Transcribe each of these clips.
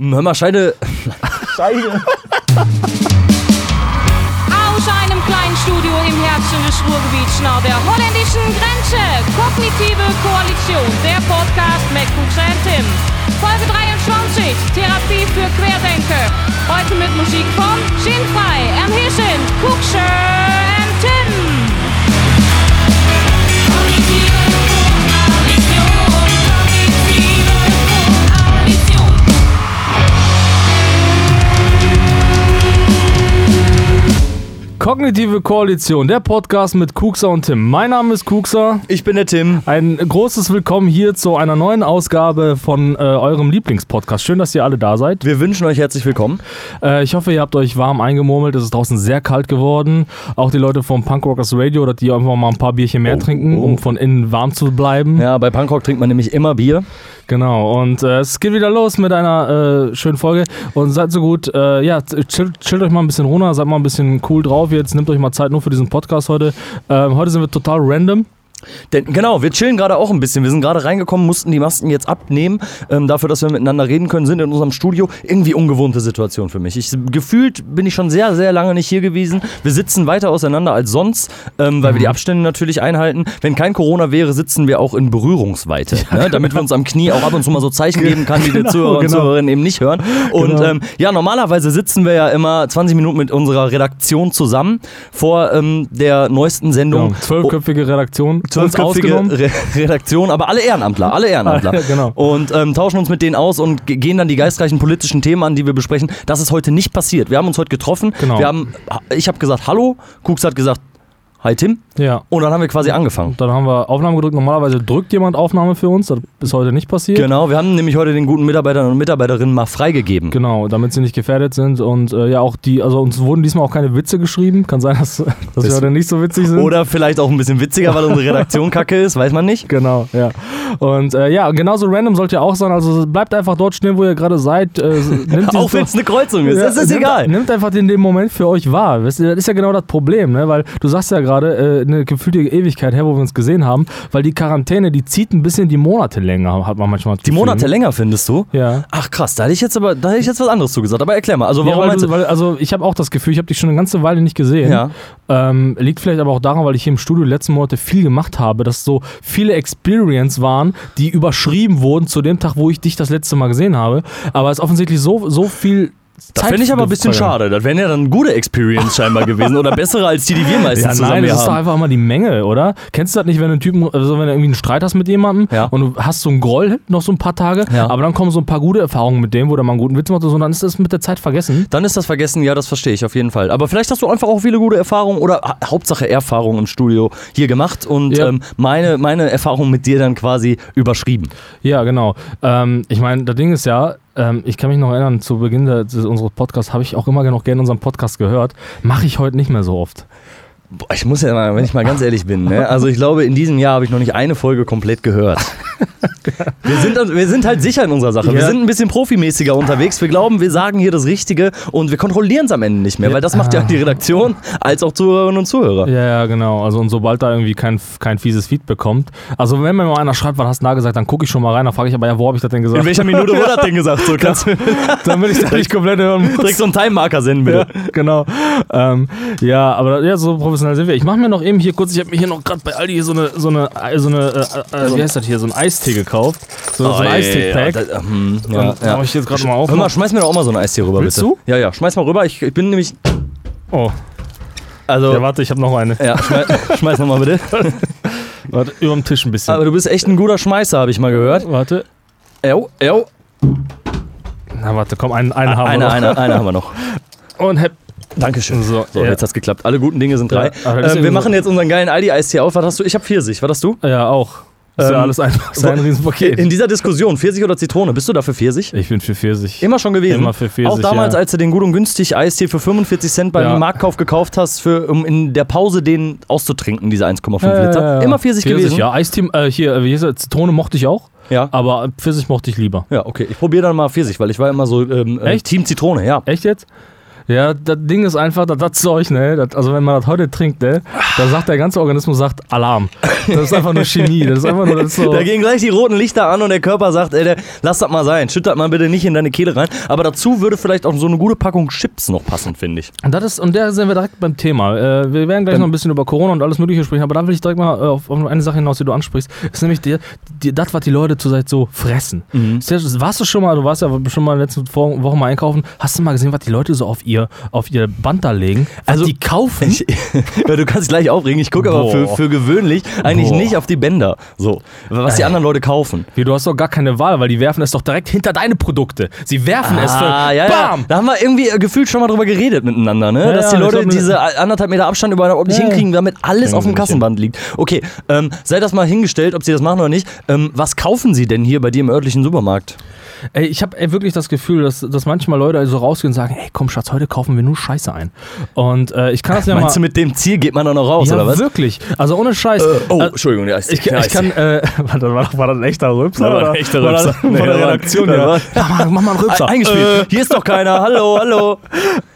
Hör mal, Scheide. Scheide. Aus einem kleinen Studio im Herzen des Ruhrgebiets nahe der holländischen Grenze. Kognitive Koalition, der Podcast mit Kuxa und Tim. Folge 23, Therapie für Querdenker. Heute mit Musik von Sinnfrei. Und hier Kognitive Koalition, der Podcast mit Kuxa und Tim. Mein Name ist Kuxa. Ich bin der Tim. Ein großes Willkommen hier zu einer neuen Ausgabe von äh, eurem Lieblingspodcast. Schön, dass ihr alle da seid. Wir wünschen euch herzlich willkommen. Äh, ich hoffe, ihr habt euch warm eingemurmelt. Es ist draußen sehr kalt geworden. Auch die Leute vom Punk Rockers Radio, dass die einfach mal ein paar Bierchen mehr trinken, oh. um von innen warm zu bleiben. Ja, bei Punkrock trinkt man nämlich immer Bier. Genau, und äh, es geht wieder los mit einer äh, schönen Folge. Und seid so gut, äh, ja, chillt, chillt euch mal ein bisschen runter, seid mal ein bisschen cool drauf jetzt. Nehmt euch mal Zeit nur für diesen Podcast heute. Ähm, heute sind wir total random. Denn, genau, wir chillen gerade auch ein bisschen. Wir sind gerade reingekommen, mussten die Masken jetzt abnehmen. Ähm, dafür, dass wir miteinander reden können, sind in unserem Studio. Irgendwie ungewohnte Situation für mich. Ich, gefühlt bin ich schon sehr, sehr lange nicht hier gewesen. Wir sitzen weiter auseinander als sonst, ähm, weil mhm. wir die mhm. Abstände natürlich einhalten. Wenn kein Corona wäre, sitzen wir auch in Berührungsweite, ja, ne? damit wir uns am Knie auch ab und zu mal so Zeichen geben kann, die genau, die Zuhörer und genau. Zuhörerinnen eben nicht hören. Und genau. ähm, ja, normalerweise sitzen wir ja immer 20 Minuten mit unserer Redaktion zusammen vor ähm, der neuesten Sendung. Genau. Zwölfköpfige Redaktion zwölfköpfige Re Redaktion, aber alle Ehrenamtler, alle Ehrenamtler. genau. Und ähm, tauschen uns mit denen aus und gehen dann die geistreichen politischen Themen an, die wir besprechen. Das ist heute nicht passiert. Wir haben uns heute getroffen. Genau. Wir haben, ich habe gesagt Hallo, Kuks hat gesagt Hi Tim. Ja. Und dann haben wir quasi angefangen. Dann haben wir Aufnahme gedrückt. Normalerweise drückt jemand Aufnahme für uns. Das ist heute nicht passiert. Genau, wir haben nämlich heute den guten Mitarbeitern und Mitarbeiterinnen mal freigegeben. Genau, damit sie nicht gefährdet sind. Und äh, ja, auch die, also uns wurden diesmal auch keine Witze geschrieben. Kann sein, dass, dass wir heute nicht so witzig sind. Oder vielleicht auch ein bisschen witziger, weil unsere Redaktion kacke ist, weiß man nicht. Genau, ja. Und äh, ja, genauso random sollt ihr auch sein. Also bleibt einfach dort stehen, wo ihr gerade seid. Äh, auch wenn es eine Kreuzung ist, ja, das ist nimmt, egal. Nimmt einfach den, den Moment für euch wahr. Das ist ja genau das Problem, ne? weil du sagst ja gerade, äh, eine gefühlte Ewigkeit her, wo wir uns gesehen haben, weil die Quarantäne, die zieht ein bisschen die Monate länger, hat man manchmal. Die Monate länger findest du? Ja. Ach krass, da hätte ich jetzt aber, da hätte ich jetzt was anderes zugesagt. Aber erklär mal, also warum ja, meinst du, weil, also ich habe auch das Gefühl, ich habe dich schon eine ganze Weile nicht gesehen. Ja. Ähm, liegt vielleicht aber auch daran, weil ich hier im Studio die letzten Monate viel gemacht habe, dass so viele Experience waren, die überschrieben wurden zu dem Tag, wo ich dich das letzte Mal gesehen habe. Aber es ist offensichtlich so, so viel das finde ich aber ein bisschen schade. Das wären ja dann gute Experience scheinbar gewesen oder bessere als die, die wir meistens ja, zusammen nein, das haben. ist doch einfach mal die Menge, oder? Kennst du das nicht, wenn du einen Typen, also wenn du irgendwie einen Streit hast mit jemandem ja. und du hast so einen Groll noch so ein paar Tage, ja. aber dann kommen so ein paar gute Erfahrungen mit dem, wo der mal einen guten Witz macht und so, dann ist das mit der Zeit vergessen. Dann ist das vergessen, ja, das verstehe ich auf jeden Fall. Aber vielleicht hast du einfach auch viele gute Erfahrungen oder Hauptsache Erfahrungen im Studio hier gemacht und ja. ähm, meine, meine Erfahrungen mit dir dann quasi überschrieben. Ja, genau. Ähm, ich meine, das Ding ist ja, ähm, ich kann mich noch erinnern, zu Beginn des, unseres Podcasts habe ich auch immer noch gerne unseren Podcast gehört. Mache ich heute nicht mehr so oft. Boah, ich muss ja mal, wenn ich mal ganz ehrlich bin, ne? also ich glaube, in diesem Jahr habe ich noch nicht eine Folge komplett gehört. Wir sind, wir sind halt sicher in unserer Sache. Ja. Wir sind ein bisschen profimäßiger unterwegs. Wir glauben, wir sagen hier das Richtige und wir kontrollieren es am Ende nicht mehr, weil das macht ja die Redaktion als auch Zuhörerinnen und Zuhörer. Ja, ja, genau. Also und sobald da irgendwie kein, kein fieses Feedback kommt. Also wenn mir mal einer schreibt, was hast du da gesagt, dann gucke ich schon mal rein, dann frage ich aber, ja, wo habe ich das denn gesagt? In welcher Minute wurde das denn gesagt? So, kannst dann will ich das nicht komplett hören muss. Direkt so einen Time-Marker senden, bitte. Ja, genau. Ähm, ja, aber ja, so professionell sind wir. Ich mache mir noch eben hier kurz, ich habe mir hier noch gerade bei Aldi hier so eine, so eine, so eine äh, äh, wie heißt das hier, so ein Eistee gekauft. So, oh, so ein Eistee-Pack. Ja, ja, hm, ja, ja. Mache ich jetzt gerade mal auf. Hör mal, schmeiß mir doch auch mal so ein Eistee rüber, Willst bitte. du? Ja, ja, schmeiß mal rüber. Ich, ich bin nämlich. Oh. Also, ja, warte, ich habe noch eine. Ja, schmeiß, schmeiß noch mal bitte. warte, über dem Tisch ein bisschen. Aber du bist echt ein guter Schmeißer, habe ich mal gehört. Warte. Jo, jo. Na, warte, komm, einen, einen haben eine, wir noch. Eine, eine haben wir noch. Und hep. Dankeschön. So, so ja. jetzt hat's geklappt. Alle guten Dinge sind drei. Ja, ähm, wir machen jetzt unseren geilen Aldi-Eistee auf. Was hast du? Ich habe Pfirsich. Was hast du? Ja, auch. Das ist ja Ähm, alles einfach so ein Riesenpaket. In dieser Diskussion, Pfirsich oder Zitrone, bist du dafür Pfirsich? Ich bin für Pfirsich. Immer schon gewesen. Immer für Pfirsich, Auch damals, ja. als du den gut und günstig Eistee für 45 Cent beim Ja. Marktkauf gekauft hast, für, um in der Pause den auszutrinken, diese 1,5 Ja, Liter. Immer Pfirsich, gewesen. ja. Eistee, äh, hier, äh, wie hieß er? Zitrone mochte ich auch, Ja. aber Pfirsich mochte ich lieber. Ja, okay. Ich probiere dann mal Pfirsich, weil ich war immer so ähm, äh, Echt? Team Zitrone, ja. Echt jetzt? Ja, das Ding ist einfach, das, Zeug, ne? Das, also wenn man das heute trinkt, ne? Da sagt der ganze Organismus sagt Alarm. Das ist einfach nur Chemie. Das ist einfach nur das so. Da gehen gleich die roten Lichter an und der Körper sagt, ey, der, lass das mal sein, schütt das mal bitte nicht in deine Kehle rein. Aber dazu würde vielleicht auch so eine gute Packung Chips noch passen, finde ich. Und, das ist, und da sind wir direkt beim Thema. Äh, wir werden gleich Ähm. noch ein bisschen über Corona und alles Mögliche sprechen, aber da will ich direkt mal äh, auf, auf eine Sache hinaus, die du ansprichst. Ist nämlich die, die, das, was die Leute zurzeit so fressen. Mhm. Warst du schon mal, du warst ja schon mal in den letzten Wochen mal einkaufen, hast du mal gesehen, was die Leute so auf ihr, auf ihr Band da legen? Also, die kaufen? Ich, ja, du kannst dich gleich aufregen. Ich gucke aber für, für gewöhnlich eigentlich Boah. nicht auf die Bänder. So, was die Ey. anderen Leute kaufen. Wie, du hast doch gar keine Wahl, weil die werfen es doch direkt hinter deine Produkte. Sie werfen es für Ah, ja, ja. BAM! Da haben wir irgendwie äh, gefühlt schon mal drüber geredet miteinander, ne? Dass die Leute diese anderthalb Meter Abstand überhaupt nicht hinkriegen, damit alles auf dem Kassenband liegt. Okay, ähm, sei das mal hingestellt, ob sie das machen oder nicht. Ähm, was kaufen sie denn hier bei dir im örtlichen Supermarkt? Ey, ich habe wirklich das Gefühl, dass, dass manchmal Leute so rausgehen und sagen, ey, komm Schatz, heute kaufen wir nur Scheiße ein. Und äh, ich kann das ja Meinst du, mal... mit dem Ziel geht man dann noch raus, ja, oder was? wirklich. Also ohne Scheiß. oh, Äh, Entschuldigung, der ist Ich, ich kann, äh, war, das, war, das- war das ein echter Rülpser? Das war ein oder? echter War das. Von Nee, der das war- Redaktion, das ja. war- Ja, mach, mach mal einen Rülpser. Eingespielt. Hier ist doch keiner. Hallo, hallo.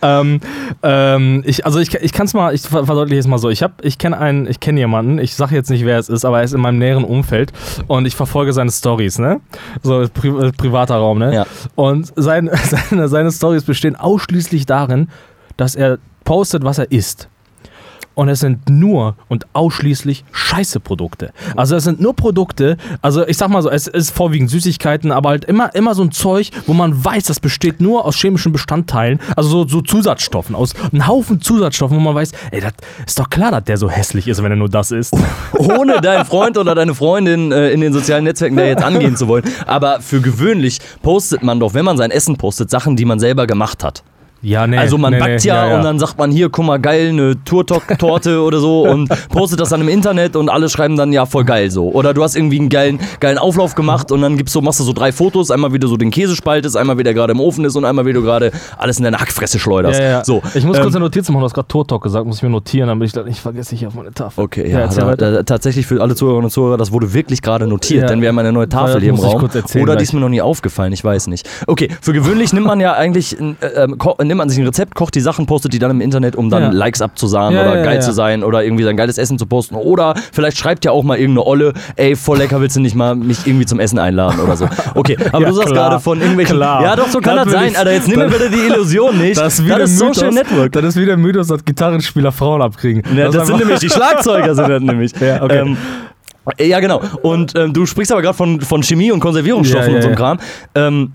Ähm, ähm, ich, also ich, ich kann es mal, ich ver- verdeutliche es mal so. Ich habe, ich kenne einen, ich kenne jemanden, ich sage jetzt nicht, wer es ist, aber er ist in meinem näheren Umfeld und ich verfolge seine Stories, ne? So pri äh, privater Raum, ne? Ja. Und sein, seine, seine Stories bestehen ausschließlich darin, dass er postet, was er isst. Und es sind nur und ausschließlich Scheiße-Produkte. Also es sind nur Produkte, also ich sag mal so, es ist vorwiegend Süßigkeiten, aber halt immer, immer so ein Zeug, wo man weiß, das besteht nur aus chemischen Bestandteilen, also so, so Zusatzstoffen, aus einem Haufen Zusatzstoffen, wo man weiß, ey, das ist doch klar, dass der so hässlich ist, wenn er nur das isst. ohne deinen Freund oder deine Freundin äh, in den sozialen Netzwerken da jetzt angehen zu wollen. Aber für gewöhnlich postet man doch, wenn man sein Essen postet, Sachen, die man selber gemacht hat. Ja, nee. Also man nee, backt nee, ja, und dann sagt man hier, guck mal, geil, eine Turtok-Torte oder so und postet das dann im Internet und alle schreiben dann, ja, voll geil so. Oder du hast irgendwie einen geilen, geilen Auflauf gemacht und dann gibst so, machst du so drei Fotos, einmal wie du so den Käse spaltest, einmal wie der gerade im Ofen ist und einmal wie du gerade alles in deine Hackfresse schleuderst. Ja, ja. So, ich muss ähm, kurz eine Notiz machen, du hast gerade Turtok gesagt, muss ich mir notieren, damit ich das nicht vergesse hier auf meine Tafel. Okay, ja, da, da, tatsächlich für alle Zuhörerinnen und Zuhörer, das wurde wirklich gerade notiert, Ja. denn wir haben eine neue Tafel hier im Raum. kurz erzählen Oder die ist mir noch nie aufgefallen, ich weiß nicht. Okay, für gewöhnlich nimmt man ja eigentlich, äh, ähm, nimmt man sich ein Rezept, kocht die Sachen, postet die dann im Internet, um dann Ja. Likes abzusahnen Ja, oder geil zu sein oder irgendwie sein geiles Essen zu posten. Oder vielleicht schreibt ja auch mal irgendeine Olle, ey, voll lecker, willst du nicht mal mich irgendwie zum Essen einladen oder so. Okay, aber du sagst klar. gerade von irgendwelchen. Klar. Ja, doch, so kann das, Das sein, ich- Alter. Jetzt nimm mir das- bitte die Illusion nicht. Das ist, wie der Social Mythos, Network. Das ist wie der Mythos, dass Gitarrenspieler Frauen abkriegen. Ja, das, ist sind nämlich die Schlagzeuger, sind das nämlich. Ja, okay. Ähm, ja, genau. Und ähm, du sprichst aber gerade von, von Chemie und Konservierungsstoffen Ja, ja, und so einem. Kram. Ähm,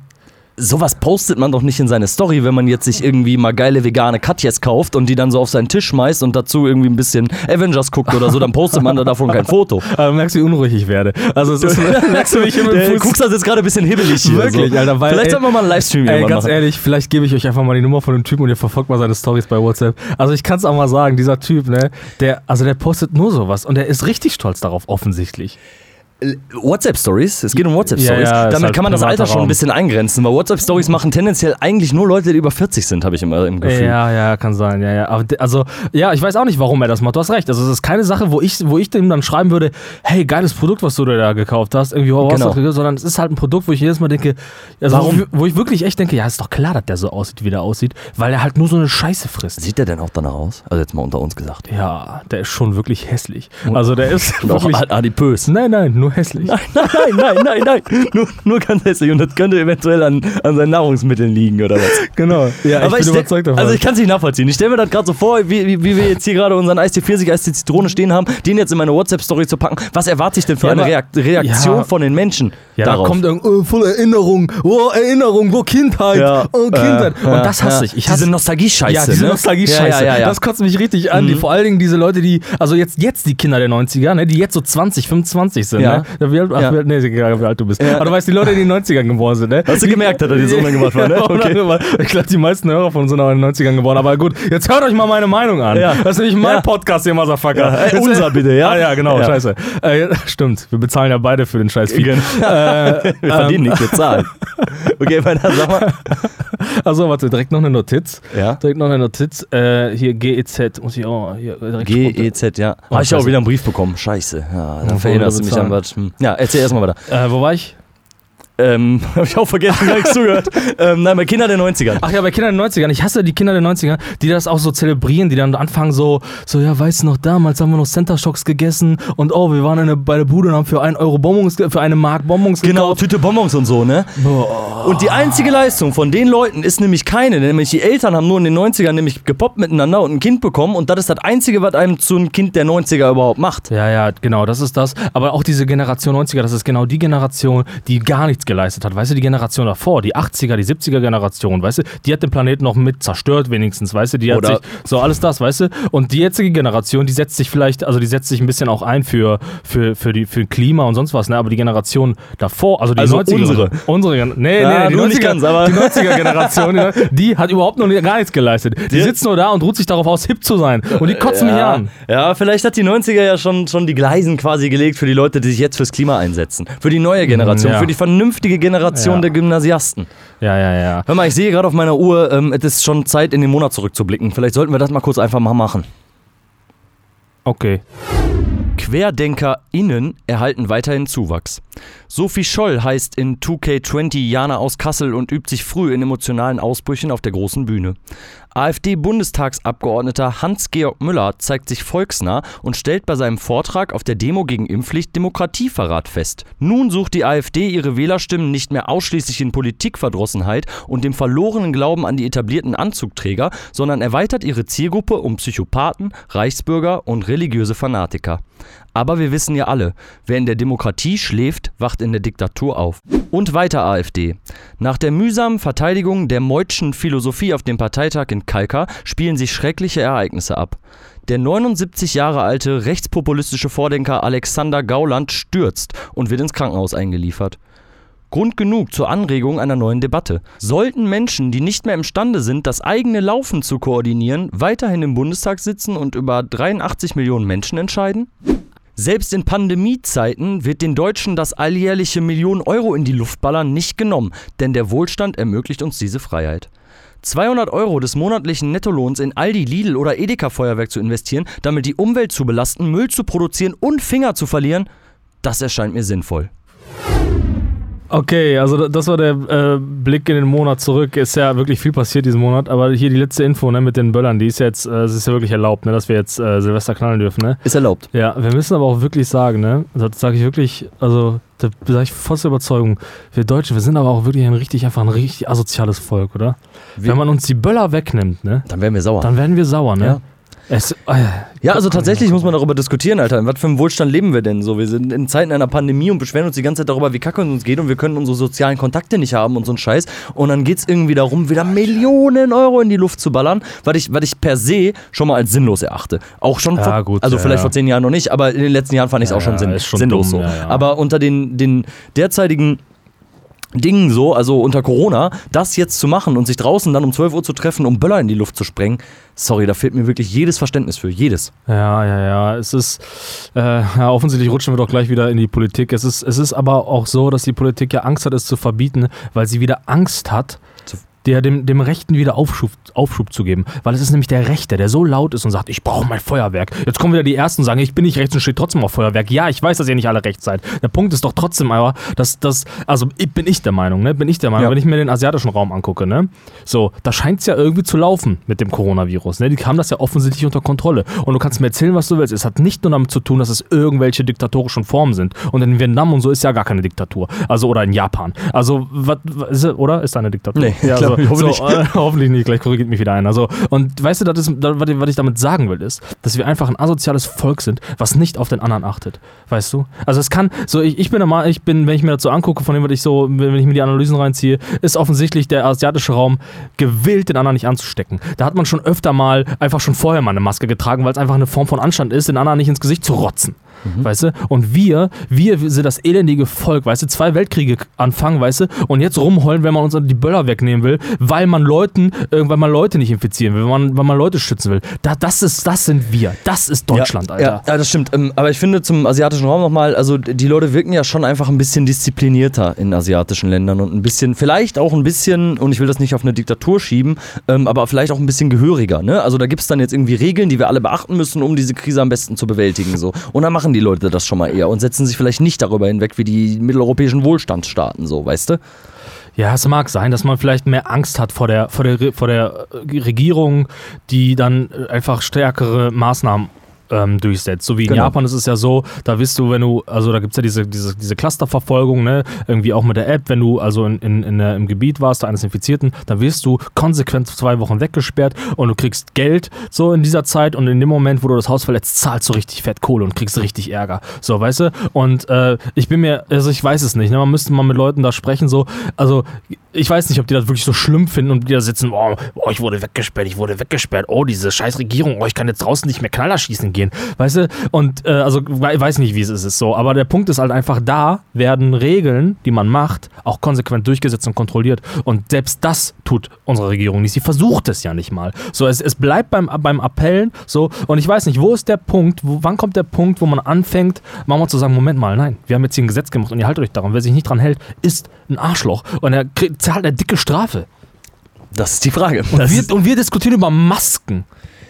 sowas postet man doch nicht in seine Story, wenn man jetzt sich irgendwie mal geile vegane Katjes kauft und die dann so auf seinen Tisch schmeißt und dazu irgendwie ein bisschen Avengers guckt oder so, dann postet man da davon kein Foto. Aber du merkst, wie unruhig ich werde. Also, es ist, merkst du, wie ich immer Fuß- guckst das jetzt gerade ein bisschen hibbelig hier. Wirklich, so. Alter, weil, Vielleicht ey, sollten wir mal einen Livestream Ey, ganz machen. ehrlich, vielleicht gebe ich euch einfach mal die Nummer von dem Typen und ihr verfolgt mal seine Stories bei WhatsApp. Also ich kann es auch mal sagen, dieser Typ, ne, der, also der postet nur sowas und der ist richtig stolz darauf, offensichtlich. WhatsApp-Stories, es geht um WhatsApp-Stories. Ja, ja, Damit halt kann man das Alter schon Raum. ein bisschen eingrenzen, weil WhatsApp-Stories machen tendenziell eigentlich nur Leute, die über 40 sind, habe ich immer im Gefühl. Ja, ja, kann sein, ja, ja. Also, ja, ich weiß auch nicht, warum er das macht. Du hast recht. Also, es ist keine Sache, wo ich, wo ich dem dann schreiben würde, hey, geiles Produkt, was du da gekauft hast, irgendwie, wow, Genau. du- sondern es ist halt ein Produkt, wo ich jedes Mal denke, also Warum? Wo, wo ich wirklich echt denke, ja, ist doch klar, dass der so aussieht, wie der aussieht, weil er halt nur so eine Scheiße frisst. Sieht der denn auch danach aus? Also jetzt mal unter uns gesagt. Ja, der ist schon wirklich hässlich. Also, der ist wirklich. ad- adipös. Nein, nein, nur hässlich. Nein, nein, nein, nein, nein, nein. Nur, nur ganz hässlich. Und das könnte eventuell an, an seinen Nahrungsmitteln liegen oder was. Genau. Ja, ich bin stell- überzeugt davon. Also ich kann es nicht nachvollziehen. Ich stelle mir das gerade so vor, wie, wie, wie wir jetzt hier gerade unseren Eistee Pfirsich, Eistee Zitrone stehen haben, den jetzt in meine WhatsApp-Story zu packen. Was erwarte ich denn für Ja, eine aber- Reakt Reaktion Ja. von den Menschen ja, darauf? da kommt irgend, äh, voll Erinnerung, oh, Erinnerung, wo Kindheit, oh, Kindheit. Äh, und das hasse ich. ich Diese hasse, Nostalgie-Scheiße. Ja, diese ne? Nostalgie-Scheiße. Ja, ja, ja. Das kotzt mich richtig an. Die, Mhm. vor allen Dingen diese Leute, die, also jetzt, jetzt die Kinder der 90er, ne, die jetzt so 20, 25 sind. Ne? Ja, Wie alt, ach, Ja. wie alt, nee, ist egal, wie alt du bist. Ja. Aber du weißt, die Leute, die in den 90ern geboren sind. Ne? Hast du gemerkt, dass er die so gemacht war, ne? Okay. Ich glaube, die meisten Hörer von uns sind auch in den 90ern geboren. Aber gut, jetzt hört euch mal meine Meinung an. Ja. Das ist nämlich mein. Podcast, ihr Motherfucker. Ey, unser bitte, ja? Ah, ja, genau, scheiße. Äh, stimmt, wir bezahlen ja beide für den scheiß Feed. Genau. Äh, Wir verdienen nicht, wir zahlen. Okay, weiter, sag mal. also, warte, direkt noch eine Notiz. Ja. Direkt noch eine Notiz. Äh, hier GEZ, muss ich auch hier direkt GEZ, ja. Oh, Habe ich auch wieder einen Brief bekommen. Scheiße. Ja, dann vererinnerst du mich an was. Ja, erzähl erstmal weiter. Äh, wo war ich? Ähm, hab ich auch vergessen, gar nichts zugehört. Ähm, nein, bei Kinder der 90er. Ach ja, bei Kindern der 90ern. Ich hasse die Kinder der 90er, die das auch so zelebrieren, die dann anfangen so, so ja, weißt du noch, damals haben wir noch Center Shocks gegessen und oh, wir waren in der, bei der Bude und haben für einen Euro Bonbons, für eine Mark Bonbons Genau, gekauft. Tüte Bonbons und so, ne? Und die einzige Leistung von den Leuten ist nämlich keine, nämlich die Eltern haben nur in den 90ern nämlich gepoppt miteinander und ein Kind bekommen und das ist das Einzige, was einem zu einem Kind der 90er überhaupt macht. Ja, ja, genau, das ist das. Aber auch diese Generation 90er, das ist genau die Generation, die gar nichts geleistet hat. Weißt du, die Generation davor, die 80er, die 70er Generation, weißt du, die hat den Planeten noch mit zerstört wenigstens, weißt du, die hat Oder- sich, so alles das, weißt du. Und die jetzige Generation, die setzt sich vielleicht, also die setzt sich ein bisschen auch ein für, für, für, die, für Klima und sonst was, ne? Aber die Generation davor, also die Also 90er. unsere. Unsere, nee, Ja, nee, die du 90er, nicht ganz, aber- die 90er Generation, die, hat überhaupt noch gar nichts geleistet. Die Die- sitzt nur da und ruht sich darauf aus, hip zu sein. Und die kotzen mich ja, an. ja, vielleicht hat die 90er ja schon, schon die Gleisen quasi gelegt für die Leute, die sich jetzt fürs Klima einsetzen. Für die neue Generation, ja. für die vernünftige Generation Ja. der Gymnasiasten. Ja, ja, ja. Hör mal, ich sehe gerade auf meiner Uhr, ähm, es ist schon Zeit, in den Monat zurückzublicken. Vielleicht sollten wir das mal kurz einfach mal machen. Okay. QuerdenkerInnen erhalten weiterhin Zuwachs. Sophie Scholl heißt in 2K20 Jana aus Kassel und übt sich früh in emotionalen Ausbrüchen auf der großen Bühne. AfD-Bundestagsabgeordneter Hans-Georg Müller zeigt sich volksnah und stellt bei seinem Vortrag auf der Demo gegen Impfpflicht Demokratieverrat fest. Nun sucht die AfD ihre Wählerstimmen nicht mehr ausschließlich in Politikverdrossenheit und dem verlorenen Glauben an die etablierten Anzugträger, sondern erweitert ihre Zielgruppe um Psychopathen, Reichsbürger und religiöse Fanatiker. Aber wir wissen ja alle, wer in der Demokratie schläft, wacht in der Diktatur auf. Und weiter AfD. Nach der mühsamen Verteidigung der Meutschen Philosophie auf dem Parteitag in Kalkar spielen sich schreckliche Ereignisse ab. Der 79 Jahre alte rechtspopulistische Vordenker Alexander Gauland stürzt und wird ins Krankenhaus eingeliefert. Grund genug zur Anregung einer neuen Debatte. Sollten Menschen, die nicht mehr imstande sind, das eigene Laufen zu koordinieren, weiterhin im Bundestag sitzen und über 83 Millionen Menschen entscheiden? Selbst in Pandemiezeiten wird den Deutschen das alljährliche Millionen Euro in die Luft ballern nicht genommen, denn der Wohlstand ermöglicht uns diese Freiheit. 200 Euro des monatlichen Nettolohns in Aldi, Lidl oder Edeka Feuerwerk zu investieren, damit die Umwelt zu belasten, Müll zu produzieren und Finger zu verlieren, das erscheint mir sinnvoll. Okay, also da- das war der äh, Blick in den Monat zurück. Ist ja wirklich viel passiert diesen Monat, aber hier die letzte Info ne, mit den Böllern, die ist jetzt, äh, es ist ja wirklich erlaubt, ne, dass wir jetzt äh, Silvester knallen dürfen, ne? Ist erlaubt. Ja, wir müssen aber auch wirklich sagen, ne, das sage ich wirklich, also da sage ich vollste Überzeugung, wir Deutsche, wir sind aber auch wirklich ein richtig, einfach ein richtig asoziales Volk, oder? Wir- Wenn man uns die Böller wegnimmt, ne, Dann wären wir sauer. dann werden wir sauer, ne? Ja. Es, äh, Ja, also tatsächlich muss man darüber diskutieren, Alter. In was für einem Wohlstand leben wir denn so? Wir sind in Zeiten einer Pandemie und beschweren uns die ganze Zeit darüber, wie kacke es uns geht und wir können unsere sozialen Kontakte nicht haben und so ein Scheiß. Und dann geht es irgendwie darum, wieder Millionen Euro in die Luft zu ballern, was ich, was ich per se schon mal als sinnlos erachte. Auch schon Ja, vor, gut, also ja, vielleicht ja. vor zehn Jahren noch nicht, aber in den letzten Jahren fand ich es auch schon, sinn, schon sinnlos dumm, so. Aber unter den, den derzeitigen Dingen so, also unter Corona, das jetzt zu machen und sich draußen dann um 12 Uhr zu treffen, um Böller in die Luft zu sprengen, sorry, da fehlt mir wirklich jedes Verständnis für, jedes. Ja, ja, ja. Es ist, äh, ja, offensichtlich rutschen wir doch gleich wieder in die Politik. Es ist, es ist aber auch so, dass die Politik ja Angst hat, es zu verbieten, weil sie wieder Angst hat, der, dem, dem Rechten wieder Aufschub, Aufschub zu geben. Weil es ist nämlich der Rechte, der so laut ist und sagt, ich brauche mein Feuerwerk. Jetzt kommen wieder die Ersten und sagen, ich bin nicht rechts und stehe trotzdem auf Feuerwerk. Ja, ich weiß, dass ihr nicht alle rechts seid. Der Punkt ist doch trotzdem aber, dass das, also ich, bin ich der Meinung, ne? Bin ich der Meinung, Ja. wenn ich mir den asiatischen Raum angucke, ne? So, da scheint es ja irgendwie zu laufen mit dem Coronavirus. Ne? Die haben das ja offensichtlich unter Kontrolle. Und du kannst mir erzählen, was du willst. Es hat nicht nur damit zu tun, dass es irgendwelche diktatorischen Formen sind. Und in Vietnam und so ist ja gar keine Diktatur. Also, oder in Japan. Also, was, was oder? Ist da eine Diktatur? Nee, ja, glaub so, ich, hoffe so. Äh, hoffentlich nicht, gleich korrigiert mich wieder einer. So, und weißt du, das ist, was ich- damit sagen will, ist, dass wir einfach ein asoziales Volk sind, was nicht auf den anderen achtet. Weißt du? Also es kann, so ich, ich bin immer, ich bin, wenn ich mir das so angucke, von dem, was ich so, wenn ich mir die Analysen reinziehe, ist offensichtlich der asiatische Raum gewillt, den anderen nicht anzustecken. Da hat man schon öfter mal einfach schon vorher mal eine Maske getragen, weil es einfach eine Form von Anstand ist, den anderen nicht ins Gesicht zu rotzen. Weißt du? Und wir, wir sind das elendige Volk, weißt du, zwei Weltkriege anfangen, weißt du, und jetzt rumheulen, wenn man uns die Böller wegnehmen will, weil man Leuten, äh, weil man Leute nicht infizieren will, weil man, weil man Leute schützen will. Da, das ist, das sind wir. Das ist Deutschland, ja, Alter. Ja, ja, das stimmt. Ähm, aber ich finde zum asiatischen Raum nochmal, also die Leute wirken ja schon einfach ein bisschen disziplinierter in asiatischen Ländern und ein bisschen, vielleicht auch ein bisschen, und ich will das nicht auf eine Diktatur schieben, ähm, aber vielleicht auch ein bisschen gehöriger. Ne? Also da gibt es dann jetzt irgendwie Regeln, die wir alle beachten müssen, um diese Krise am besten zu bewältigen. So. Und dann machen machen die Leute das schon mal eher und setzen sich vielleicht nicht darüber hinweg wie die mitteleuropäischen Wohlstandsstaaten, so, weißt du? Ja, es mag sein, dass man vielleicht mehr Angst hat vor der, vor der, vor der äh, Regierung, die dann äh, einfach stärkere Maßnahmen ähm, durchsetzt. So wie in Genau. Japan ist es ja so, da wirst du, wenn du, also da gibt es ja diese, diese, diese Clusterverfolgung, ne, irgendwie auch mit der App, wenn du also in, in, in im Gebiet warst, eines Infizierten, dann wirst du konsequent zwei Wochen weggesperrt und du kriegst Geld so in dieser Zeit und in dem Moment, wo du das Haus verletzt, zahlst du richtig fett Kohle und kriegst richtig Ärger. So, weißt du? Und äh, ich bin mir, also ich weiß es nicht, ne? man müsste mal mit Leuten da sprechen, so, also ich weiß nicht, ob die das wirklich so schlimm finden und die da sitzen, oh, oh, ich wurde weggesperrt, ich wurde weggesperrt, oh, diese scheiß Regierung, oh, ich kann jetzt draußen nicht mehr Knaller schießen gehen, weißt du? Und äh, also we- weiß nicht, wie es ist, ist so, aber der Punkt ist halt einfach, da werden Regeln, die man macht, auch konsequent durchgesetzt und kontrolliert und selbst das tut unsere Regierung nicht, sie versucht es ja nicht mal. So, es, es bleibt beim, beim Appellen so und ich weiß nicht, wo ist der Punkt, wo, wann kommt der Punkt, wo man anfängt, mal zu sagen, Moment mal, nein, wir haben jetzt hier ein Gesetz gemacht und ihr haltet euch daran, wer sich nicht dran hält, ist ein Arschloch und er kriegt, zahlt eine dicke Strafe. Das ist die Frage. Und wir, und wir diskutieren über Masken.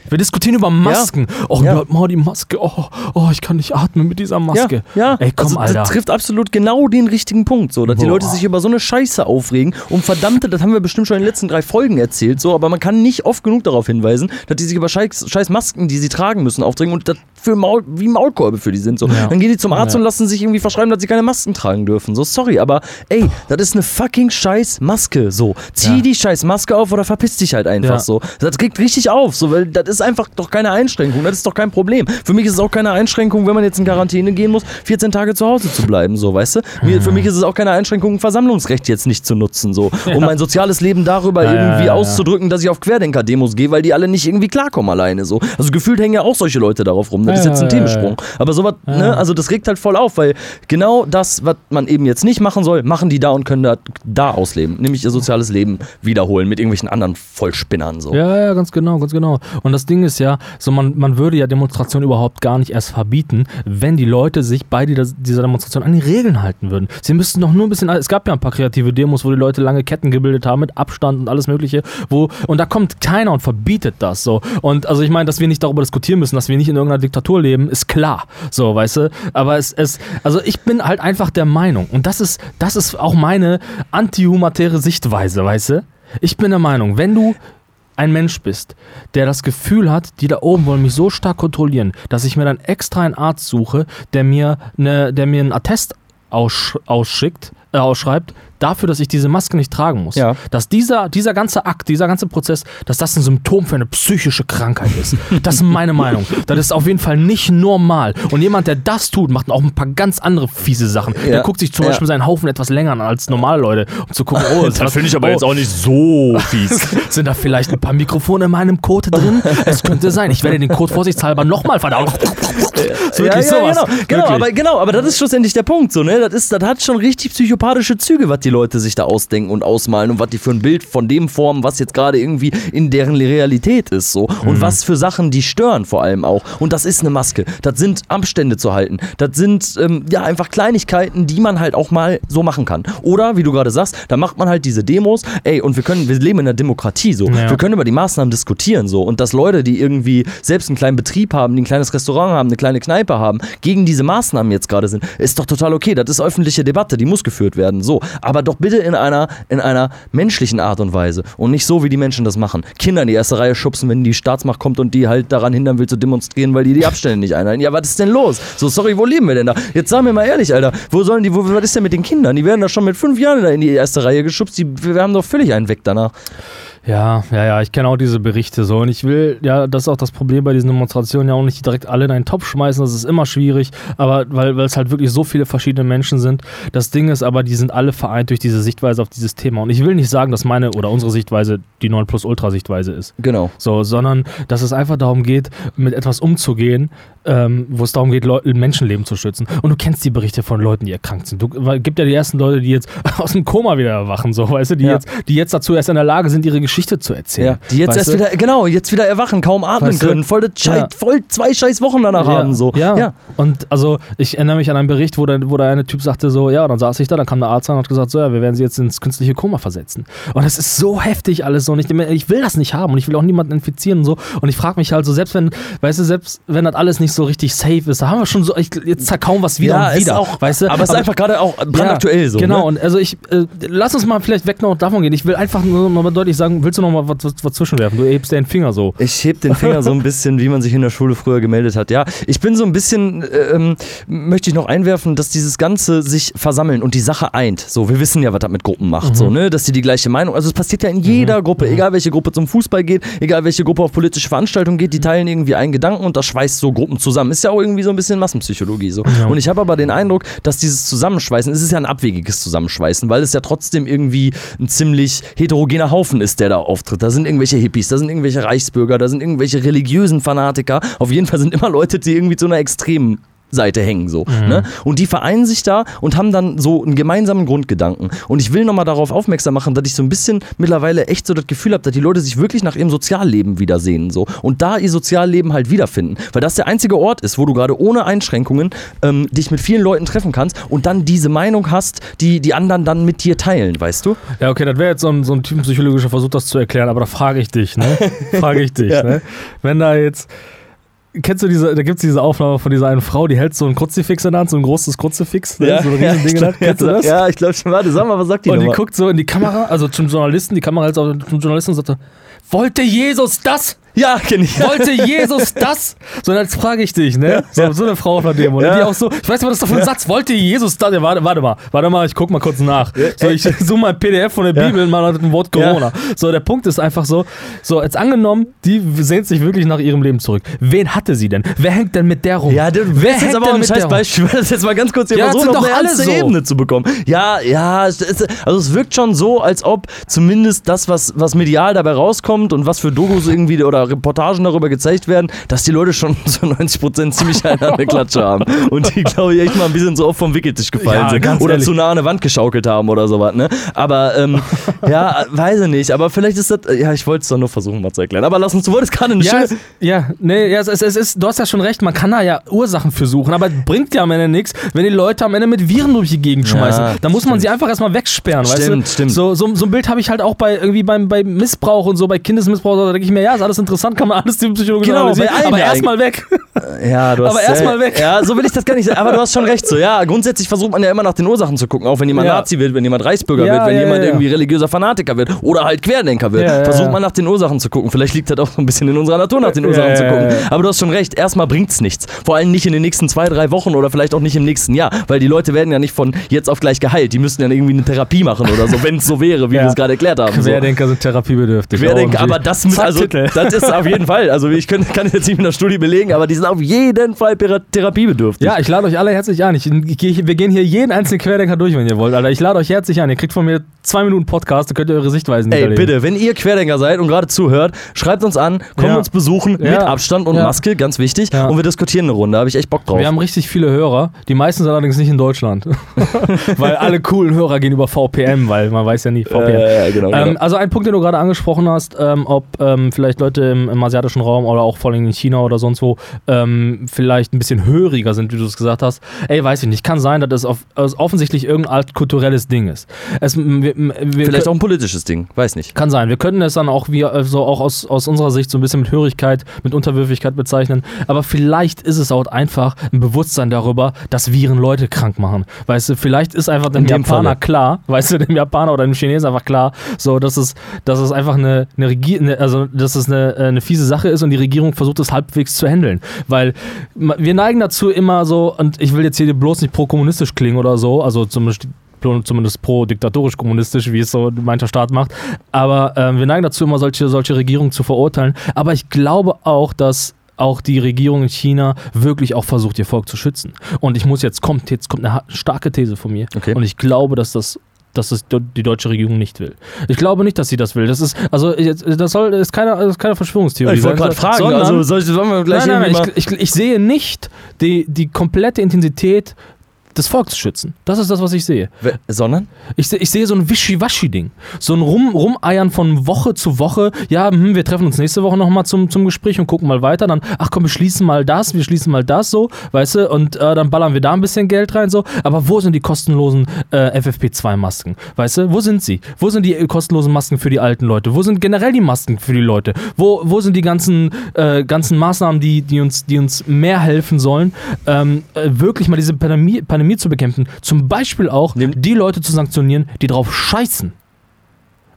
Wir diskutieren über Masken. Oh, Ja. ja. mal die Maske. Oh, oh, ich kann nicht atmen mit dieser Maske. Ja, ja. Ey, komm, also, Alter. Das trifft absolut genau den richtigen Punkt, so, dass die Boah. Leute sich über so eine Scheiße aufregen. Und verdammte, das haben wir bestimmt schon in den letzten drei Folgen erzählt, so, aber man kann nicht oft genug darauf hinweisen, dass die sich über scheiß, scheiß Masken, die sie tragen müssen, aufregen und das für Maul, wie Maulkorbe für die sind. So. Ja. Dann gehen die zum Arzt Ja. und lassen sich irgendwie verschreiben, dass sie keine Masken tragen dürfen. So, sorry, aber ey, das ist eine fucking scheiß Maske. So, zieh Ja. die scheiß Maske auf oder verpiss dich halt einfach Ja. so. Das regt richtig auf, so, weil das ist einfach doch keine Einschränkung. Das ist doch kein Problem. Für mich ist es auch keine Einschränkung, wenn man jetzt in Quarantäne gehen muss, 14 Tage zu Hause zu bleiben, so, weißt du? Mir, für mich ist es auch keine Einschränkung, ein Versammlungsrecht jetzt nicht zu nutzen, so, um mein soziales Leben darüber Ja, ja, irgendwie ja, ja. auszudrücken, dass ich auf Querdenker-Demos gehe, weil die alle nicht irgendwie klarkommen alleine, so. Also gefühlt hängen ja auch solche Leute darauf rum. Das ist Ja, jetzt ein ja, ja, Themensprung. Aber sowas, ne, also das regt halt voll auf, weil genau das, was man eben jetzt nicht machen soll, machen die da und können da, da ausleben. Nämlich ihr soziales Leben wiederholen mit irgendwelchen anderen Vollspinnern, so. Ja, ja, ganz genau, ganz genau. Und das Ding ist ja, so man, man würde ja Demonstrationen überhaupt gar nicht erst verbieten, wenn die Leute sich bei dieser, dieser Demonstration an die Regeln halten würden. Sie müssten doch nur ein bisschen, es gab ja ein paar kreative Demos, wo die Leute lange Ketten gebildet haben mit Abstand und alles mögliche, wo, und da kommt keiner und verbietet das so. Und also ich meine, dass wir nicht darüber diskutieren müssen, dass wir nicht in irgendeiner Diktatur leben, ist klar, so, weißt du, aber es, es, also ich bin halt einfach der Meinung, und das ist, das ist auch meine antihumatäre Sichtweise, weißt du, ich bin der Meinung, wenn du ein Mensch bist, der das Gefühl hat, die da oben wollen mich so stark kontrollieren, dass ich mir dann extra einen Arzt suche, der mir, ne, der mir einen Attest aussch ausschickt, äh, ausschreibt, dafür, dass ich diese Maske nicht tragen muss. Ja. Dass dieser, dieser ganze Akt, dieser ganze Prozess, dass das ein Symptom für eine psychische Krankheit ist. Das ist meine Meinung. Das ist auf jeden Fall nicht normal. Und jemand, der das tut, macht auch ein paar ganz andere fiese Sachen. Der Ja. guckt sich zum Ja. Beispiel seinen Haufen etwas länger an als normale Leute, um zu gucken, oh, ist Das finde ich aber oh, jetzt auch nicht so fies. sind da vielleicht ein paar Mikrofone in meinem Code drin? Es könnte sein. Ich werde den Code vorsichtshalber nochmal verdauen. So wirklich ja, sowas. genau, genau, Wirklich. aber, genau, aber das ist schlussendlich der Punkt. So, ne? das, ist, das hat schon richtig psychopathische Züge, was die Leute sich da ausdenken und ausmalen und was die für ein Bild von dem formen, was jetzt gerade irgendwie in deren Realität ist. So. Und Mhm. was für Sachen die stören vor allem auch. Und das ist eine Maske. Das sind Abstände zu halten. Das sind ähm, ja einfach Kleinigkeiten, die man halt auch mal so machen kann. Oder, wie du gerade sagst, da macht man halt diese Demos. Ey, und wir können, wir leben in einer Demokratie so. Ja. Wir können über die Maßnahmen diskutieren so. Und dass Leute, die irgendwie selbst einen kleinen Betrieb haben, die ein kleines Restaurant haben, eine kleine Kneipe haben, gegen diese Maßnahmen jetzt gerade sind, ist doch total okay. Das ist öffentliche Debatte, die muss geführt werden. So. Aber doch bitte in einer, in einer menschlichen Art und Weise. Und nicht so, wie die Menschen das machen. Kinder in die erste Reihe schubsen, wenn die Staatsmacht kommt und die halt daran hindern will zu demonstrieren, weil die die Abstände nicht einhalten. Ja, was ist denn los? So, sorry, wo leben wir denn da? Jetzt sagen wir mal ehrlich, Alter. Wo sollen die, wo, was ist denn mit den Kindern? Die werden da schon mit fünf Jahren in die erste Reihe geschubst. Die, wir haben doch völlig einen weg danach. Ja, ja, ja, ich kenne auch diese Berichte so. Und ich will, ja, das ist auch das Problem bei diesen Demonstrationen, ja auch nicht direkt alle in einen Topf schmeißen, das ist immer schwierig, aber weil, weil es halt wirklich so viele verschiedene Menschen sind. Das Ding ist aber, die sind alle vereint durch diese Sichtweise auf dieses Thema. Und ich will nicht sagen, dass meine oder unsere Sichtweise die 9 Plus Ultra Sichtweise ist. Genau. So, sondern dass es einfach darum geht, mit etwas umzugehen, ähm, wo es darum geht, Leu Menschenleben zu schützen. Und du kennst die Berichte von Leuten, die erkrankt sind. Du, weil, gibt ja die ersten Leute, die jetzt aus dem Koma wieder erwachen, so, weißt du, die, Ja. jetzt, die jetzt dazu erst in der Lage sind, ihre Geschichte Geschichte zu erzählen. Ja, die jetzt erst du? wieder, genau, jetzt wieder erwachen, kaum atmen Weißt können, voll, das Ja. voll zwei scheiß Wochen danach haben, so. Ja. Und also ich erinnere mich an einen Bericht, wo der, wo der eine Typ sagte so, ja, dann saß ich da, dann kam der Arzt an und hat gesagt, so, ja, wir werden sie jetzt ins künstliche Koma versetzen. Und es ist so heftig alles so. Und ich, ich will das nicht haben und ich will auch niemanden infizieren und so. Und ich frage mich halt so, selbst wenn, weißt du, selbst wenn das alles nicht so richtig safe ist, da haben wir schon so, ich, jetzt zerkauen was wieder ja, und ist wieder. auch, weißt du? aber es ist einfach gerade auch brandaktuell so. Genau, Ne? und also ich, äh, lass uns mal vielleicht weg noch davon gehen. Ich will einfach nur mal deutlich sagen, willst du noch mal was, was, was zwischenwerfen? Du hebst den Finger so. Ich heb den Finger so ein bisschen, wie man sich in der Schule früher gemeldet hat. Ja, ich bin so ein bisschen, ähm, möchte ich noch einwerfen, dass dieses Ganze sich versammeln und die Sache eint. So, wir wissen ja, was das mit Gruppen macht, so, ne? Dass die die gleiche Meinung, also es passiert ja in jeder Gruppe, egal welche Gruppe zum Fußball geht, egal welche Gruppe auf politische Veranstaltungen geht, die teilen irgendwie einen Gedanken und das schweißt so Gruppen zusammen. Ist ja auch irgendwie so ein bisschen Massenpsychologie so. Ja. Und ich habe aber den Eindruck, dass dieses Zusammenschweißen, es ist ja ein abwegiges Zusammenschweißen, weil es ja trotzdem irgendwie ein ziemlich heterogener Haufen ist, der da auftritt. Da sind irgendwelche Hippies, da sind irgendwelche Reichsbürger, da sind irgendwelche religiösen Fanatiker. Auf jeden Fall sind immer Leute, die irgendwie zu einer extremen Seite hängen so. Ne? Und die vereinen sich da und haben dann so einen gemeinsamen Grundgedanken. Und ich will nochmal darauf aufmerksam machen, dass ich so ein bisschen mittlerweile echt so das Gefühl habe, dass die Leute sich wirklich nach ihrem Sozialleben wiedersehen so. Und da ihr Sozialleben halt wiederfinden. Weil das der einzige Ort ist, wo du gerade ohne Einschränkungen ähm, dich mit vielen Leuten treffen kannst und dann diese Meinung hast, die die anderen dann mit dir teilen, weißt du? Ja, okay, das wäre jetzt so ein, so ein typenpsychologischer Versuch, das zu erklären, aber da frage ich dich, ne? frage ich dich, Ja. ne? Wenn da jetzt. Kennst du diese, da gibt es diese Aufnahme von dieser einen Frau, die hält so ein Kruzifix in der Hand, so ein großes Kruzifix, ne? so ein riesen Ding Hand. Kennst du das? Ja, ich glaube schon. Warte, sag mal, was sagt die und die nochmal? guckt so in die Kamera, also zum Journalisten, die Kamera hält so zum Journalisten und sagt so, wollte Jesus das? Ja, kenn ich. Wollte Jesus das? So, jetzt frage ich dich, ne? So, so eine Frau von dem, oder? Ja. Die auch so, ich weiß nicht, was das für ein Satz. Wollte Jesus das? Ja, warte, warte mal, warte mal, ich guck mal kurz nach. So, ich suche mal ein PDF von der Ja. Bibel und mal nach dem Wort Corona. So, der Punkt ist einfach so, so, jetzt angenommen, die sehnt sich wirklich nach ihrem Leben zurück. Wen hatte sie denn? Wer hängt denn mit der rum? Ja, du Wer bist jetzt aber auch ein mit scheiß? Beispiel, das jetzt mal ganz kurz hier Ja, das versuchen, sind auf eine doch alle ernste so. Ebene zu bekommen. Ja, ja, es ist, also es wirkt schon so, als ob zumindest das, was, was medial dabei rauskommt und was für Dokus irgendwie oder Reportagen darüber gezeigt werden, dass die Leute schon zu 90% ziemlich eine an der Klatsche haben. Und die, glaube ich, echt mal ein bisschen so oft vom Wickeltisch gefallen Ja, sind. Oder ehrlich. zu nah an eine Wand geschaukelt haben oder sowas, ne? Aber, ähm, ja, weiß ich nicht. Aber vielleicht ist das, ja, ich wollte es doch nur versuchen, mal zu erklären. Aber lass uns, du wolltest gerade eine Ja, es, ja, nee, ja, es, es, es ist, du hast ja schon recht, man kann da ja Ursachen für suchen, aber es bringt ja am Ende nichts, wenn die Leute am Ende mit Viren durch die Gegend schmeißen. Ja, da muss man stimmt. sie einfach erstmal wegsperren, Stimmt, weißt du? stimmt. So, so, so ein Bild habe ich halt auch bei irgendwie beim, beim Missbrauch und so, bei Kindesmissbrauch, da denke ich mir, ja, ist alles interessant, kann man alles tiefenpsychologisch Genau, analysieren, aber erstmal weg. Ja, du hast, Aber erst mal weg. Ja, so will ich das gar nicht sagen. Aber du hast schon recht. So, ja, grundsätzlich versucht man ja immer nach den Ursachen zu gucken. Auch wenn jemand Ja. Nazi wird, wenn jemand Reichsbürger Ja, wird, wenn ja, jemand irgendwie religiöser Fanatiker wird oder halt Querdenker wird. Versucht man nach den Ursachen zu gucken. Vielleicht liegt das auch so ein bisschen in unserer Natur, nach den Ursachen zu gucken. Aber du hast schon recht. Erstmal bringt's nichts. Vor allem nicht in den nächsten zwei, drei Wochen oder vielleicht auch nicht im nächsten Jahr. Weil die Leute werden ja nicht von jetzt auf gleich geheilt. Die müssten ja irgendwie eine Therapie machen oder so, wenn es so wäre, wie wir es gerade erklärt haben. So. Querdenker sind therapiebedürftig. Querdenker, OMG. aber das mit, also, Titel. Das auf jeden Fall, also ich kann, kann jetzt nicht mit einer Studie belegen, aber die sind auf jeden Fall thera- therapiebedürftig. Ja, ich lade euch alle herzlich ein. Ich, ich, wir gehen hier jeden einzelnen Querdenker durch, wenn ihr wollt, Alter. Ich lade euch herzlich ein. Ihr kriegt von mir zwei Minuten Podcast, da könnt ihr eure Sichtweisen Ey, bitte, wenn ihr Querdenker seid und gerade zuhört, schreibt uns an, kommt Ja. uns besuchen Ja. mit Abstand und Ja. Maske, ganz wichtig. Und wir diskutieren eine Runde, da habe ich echt Bock drauf. Wir haben richtig viele Hörer. Die meisten sind allerdings nicht in Deutschland. weil alle coolen Hörer gehen über VPN, weil man weiß ja nie, VPN. äh, ja, genau, Ähm, genau. also ein Punkt, den du gerade angesprochen hast, ähm, ob ähm, vielleicht Leute im, im asiatischen Raum oder auch vor allem in China oder sonst wo ähm, vielleicht ein bisschen höriger sind, wie du es gesagt hast. Ey, weiß ich nicht. Kann sein, dass das auf, offensichtlich irgendein altkulturelles Ding ist. Es, wir, wir Vielleicht auch ein politisches Ding, weiß nicht. kann sein. Wir könnten es dann auch wie also auch aus, aus unserer Sicht so ein bisschen mit Hörigkeit, mit Unterwürfigkeit bezeichnen. Aber vielleicht ist es auch einfach ein Bewusstsein darüber, dass Viren Leute krank machen. Weißt du, vielleicht ist einfach dem dem Japaner Falle. klar, weißt du, dem Japaner oder dem Chinesen einfach klar, so dass es, dass es einfach eine, eine Regier eine, also dass es eine, äh, eine fiese Sache ist und die Regierung versucht es halbwegs zu handeln. Weil wir neigen dazu immer so, und ich will jetzt hier bloß nicht pro-kommunistisch klingen oder so, also zumindest zumindest pro-diktatorisch-kommunistisch, wie es so mancher Staat macht. Aber ähm, wir neigen dazu, immer solche, solche Regierungen zu verurteilen. Aber ich glaube auch, dass auch die Regierung in China wirklich auch versucht, ihr Volk zu schützen. Und ich muss jetzt, kommt, jetzt kommt eine starke These von mir. Okay. Und ich glaube, dass das dass do- die deutsche Regierung nicht will. Ich glaube nicht, dass sie das will. Das ist, also, das soll, das ist keine, das ist keine Verschwörungstheorie. ich wollte gerade fragen, sondern- also soll ich, sollen wir gleich nein, nein, nein, ich, ich, ich sehe nicht die, die komplette Intensität das Volk zu schützen. Das ist das, was ich sehe. We- Sondern? Ich, seh- ich sehe so ein Wischiwaschi-Ding. So ein Rum, Rumeiern von Woche zu Woche. Ja, hm, wir treffen uns nächste Woche nochmal zum, zum Gespräch und gucken mal weiter. Dann, ach komm, wir schließen mal das, wir schließen mal das so, weißt du, und äh, dann ballern wir da ein bisschen Geld rein so. Aber wo sind die kostenlosen äh, FFP2-Masken? Weißt du, wo sind sie? Wo sind die äh, kostenlosen Masken für die alten Leute? Wo sind generell die Masken für die Leute? Wo, wo sind die ganzen, äh, ganzen Maßnahmen, die, die, uns, die uns mehr helfen sollen, ähm, äh, wirklich mal diese Pandemie, Pandemie zu bekämpfen? Zum Beispiel auch Nimm- die Leute zu sanktionieren, die drauf scheißen.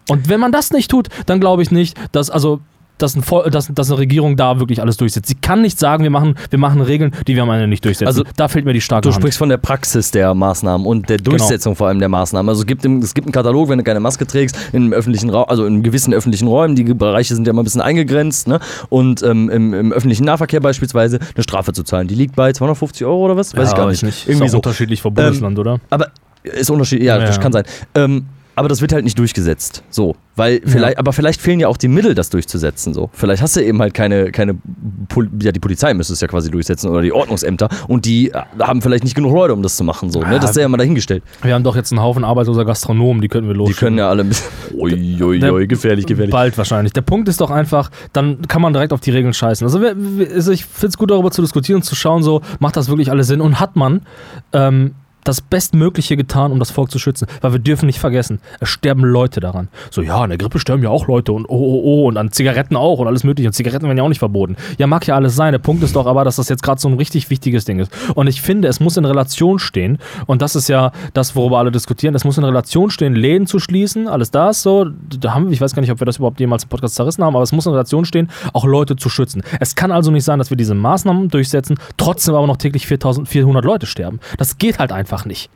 Und wenn man das nicht tut, dann glaube ich nicht, dass also dass, ein Vol- dass, dass eine Regierung da wirklich alles durchsetzt. Sie kann nicht sagen, wir machen, wir machen Regeln, die wir am Ende nicht durchsetzen. Also, da fehlt mir die starke Du Hand. sprichst von der Praxis der Maßnahmen und der Durchsetzung vor allem der Maßnahmen. Also es gibt, im, es gibt einen Katalog, wenn du keine Maske trägst, in öffentlichen Raum, also in gewissen öffentlichen Räumen, die Bereiche sind ja immer ein bisschen eingegrenzt, ne? Und ähm, im, im öffentlichen Nahverkehr beispielsweise eine Strafe zu zahlen. Die liegt bei 250 Euro oder was? Weiß ich gar nicht. Irgendwie Irgendwie so so. unterschiedlich vom Bundesland, oder? Aber ist unterschiedlich, ja, das Ja. kann sein. Ähm, aber das wird halt nicht durchgesetzt. So. Weil vielleicht, aber vielleicht fehlen ja auch die Mittel, das durchzusetzen. So. Vielleicht hast du eben halt keine, keine Pol ja, die Polizei müsste es ja quasi durchsetzen oder die Ordnungsämter und die äh, haben vielleicht nicht genug Leute, um das zu machen. So, ne? Das ist ja mal dahingestellt. Wir haben doch jetzt einen Haufen arbeitsloser Gastronomen, die könnten wir Die losschicken. können ja alle ein bisschen. Ui, ui, Der- ui, gefährlich, gefährlich. Bald wahrscheinlich. Der Punkt ist doch einfach, dann kann man direkt auf die Regeln scheißen. Also, also ich finde es gut, darüber zu diskutieren und zu schauen, so, macht das wirklich alles Sinn und hat man ähm, das Bestmögliche getan, um das Volk zu schützen. Weil wir dürfen nicht vergessen, es sterben Leute daran. So, ja, an der Grippe sterben ja auch Leute und oh, oh, oh, und an Zigaretten auch und alles mögliche. Und Zigaretten werden ja auch nicht verboten. Ja, mag ja alles sein. Der Punkt ist doch aber, dass das jetzt gerade so ein richtig wichtiges Ding ist. Und ich finde, es muss in Relation stehen. Und das ist ja das, worüber alle diskutieren. Es muss in Relation stehen, Läden zu schließen, alles das so. Da haben wir, ich weiß gar nicht, ob wir das überhaupt jemals im Podcast zerrissen haben, aber es muss in Relation stehen, auch Leute zu schützen. Es kann also nicht sein, dass wir diese Maßnahmen durchsetzen, trotzdem aber noch täglich 4400 Leute sterben. Das geht halt einfach nicht.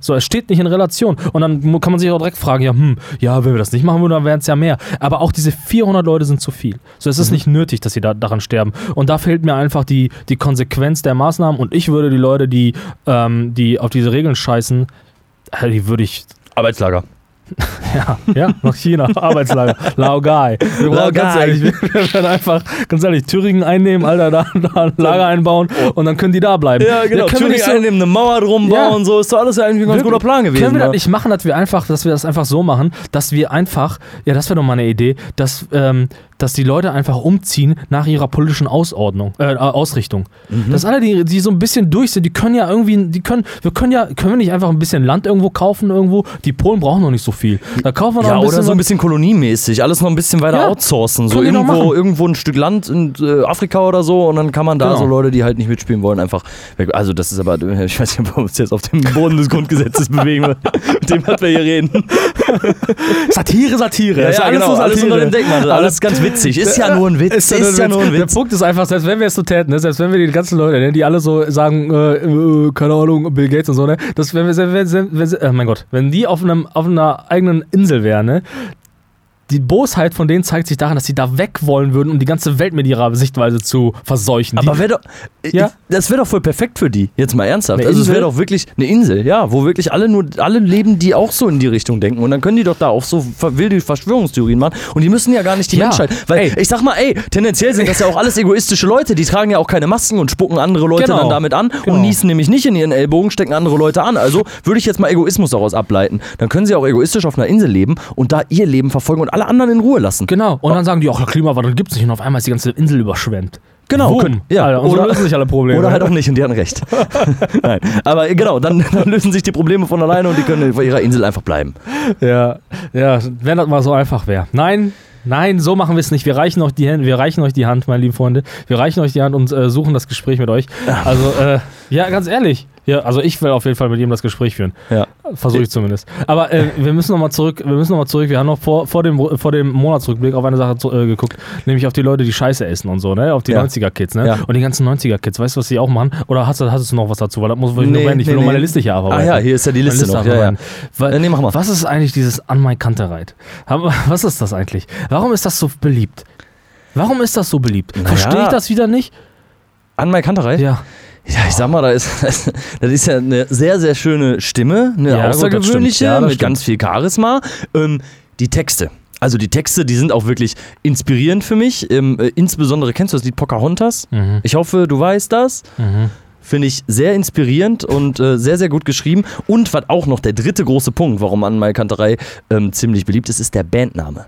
So, es steht nicht in Relation. Und dann kann man sich auch direkt fragen, ja, hm, ja, wenn wir das nicht machen würden, dann wären es ja mehr. Aber auch diese 400 Leute sind zu viel. So, es ist nicht nötig, dass sie da, daran sterben. Und da fehlt mir einfach die, die Konsequenz der Maßnahmen. Und ich würde die Leute, die, ähm, die auf diese Regeln scheißen, äh, die würde ich, Arbeitslager. ja, ja, nach China, Arbeitslager, Laogai. Wir brauchen ganz ehrlich, wir, wir werden einfach, ganz ehrlich, Thüringen einnehmen, Alter, da, da ein Lager einbauen und dann können die da bleiben. Ja, genau. können wir Thüringen nicht so- einnehmen, eine Mauer drum Ja. bauen, so ist doch alles ja eigentlich ein ganz guter Plan gewesen. Können wir das ne? nicht machen, dass wir einfach, dass wir das einfach so machen, dass wir einfach, ja, das wäre doch mal eine Idee, dass, ähm, dass die Leute einfach umziehen nach ihrer politischen Ausordnung, äh, Ausrichtung. Mhm. Dass alle, die, die so ein bisschen durch sind, die können ja irgendwie, die können, wir können ja, können wir nicht einfach ein bisschen Land irgendwo kaufen irgendwo? Die Polen brauchen noch nicht so viel. Da kaufen wir noch Ja, ein bisschen. oder so ein bisschen koloniemäßig, alles noch ein bisschen weiter Ja, outsourcen. So irgendwo, irgendwo ein Stück Land in äh, Afrika oder so und dann kann man da Genau. so Leute, die halt nicht mitspielen wollen, einfach weg. Also das ist aber, äh, ich weiß nicht, ob wir uns jetzt auf dem Boden des Grundgesetzes bewegen. Mit dem, was wir hier reden. Satire, Satire. Ja, Ist ja, alles genau, so alles unter dem Deckmantel. Alles ganz witzig. Ist ja nur ein Witz. Ist, ja nur ein Der Witz. Punkt ist einfach, selbst wenn wir es so täten, ne, selbst wenn wir die ganzen Leute, ne, die alle so sagen, äh, äh, keine Ahnung, Bill Gates und so, ne, dass wenn wir, wenn, wenn, wenn, äh, mein Gott, wenn die auf, einem, auf einer eigenen Insel wären, ne, die Bosheit von denen zeigt sich daran, dass sie da weg wollen würden, um die ganze Welt mit ihrer Sichtweise zu verseuchen. Aber wäre doch, äh, Ja? das wäre doch voll perfekt für die. Jetzt mal ernsthaft. Eine also es wäre doch wirklich eine Insel, ja, wo wirklich alle nur alle leben, die auch so in die Richtung denken. Und dann können die doch da auch so wilde Verschwörungstheorien machen. Und die müssen ja gar nicht die Ja. Menschheit. Weil Ey. ich sag mal, ey, tendenziell sind das ja auch alles egoistische Leute. Die tragen ja auch keine Masken und spucken andere Leute Genau. dann damit an Genau. und niesen nämlich nicht in ihren Ellbogen, stecken andere Leute an. Also würde ich jetzt mal Egoismus daraus ableiten. Dann können sie auch egoistisch auf einer Insel leben und da ihr Leben verfolgen und alle anderen in Ruhe lassen. Genau. Und dann sagen die, ach, Klimawandel gibt's nicht. Und auf einmal ist die ganze Insel überschwemmt. Genau, Boom. ja. Alter, und so Oder- lösen sich alle Probleme. Oder halt auch nicht und die hatten recht. Nein. Aber genau, dann, dann lösen sich die Probleme von alleine und die können auf ihrer Insel einfach bleiben. Ja, ja, wenn das mal so einfach wäre. Nein, nein, so machen wir es nicht. Wir reichen euch die Hand, wir reichen euch die Hand, meine lieben Freunde. Wir reichen euch die Hand und äh, suchen das Gespräch mit euch. Also, äh, ja, ganz ehrlich. Ja, also ich will auf jeden Fall mit ihm das Gespräch führen. Ja. Versuche ich zumindest. Aber äh, wir müssen nochmal zurück, wir müssen noch mal zurück. Wir haben noch vor, vor, dem, vor dem Monatsrückblick auf eine Sache zu, äh, geguckt, nämlich auf die Leute, die Scheiße essen und so, ne? Auf die Ja. 90er-Kids, ne? Ja. Und die ganzen 90er-Kids, weißt du, was sie auch machen? Oder hast du, hast du noch was dazu? Weil das muss ich Nee, nur beenden. Ich will nee, nur meine. Liste hier abarbeiten. Ah ja, hier ist ja die Meine Liste noch. Ja. Weil, Äh, nee, mach mal. Was ist eigentlich dieses An My Kantereit? Was ist das eigentlich? Warum ist das so beliebt? Warum ist das so beliebt? Naja. Verstehe ich das wieder nicht? An Mai Kanterei? Ja. Ja, ich sag mal, da ist, das ist ja eine sehr, sehr schöne Stimme, eine Ja, gut, außergewöhnliche, stimmt. Ja, mit stimmt. ganz viel Charisma. Ähm, die Texte. Also die Texte, die sind auch wirklich inspirierend für mich. Ähm, äh, insbesondere kennst du das Lied Pocahontas? Mhm. Ich hoffe, du weißt das. Mhm. Finde ich sehr inspirierend und äh, sehr, sehr gut geschrieben. Und was auch noch der dritte große Punkt, warum Anmal Kanterei ähm, ziemlich beliebt ist, ist der Bandname.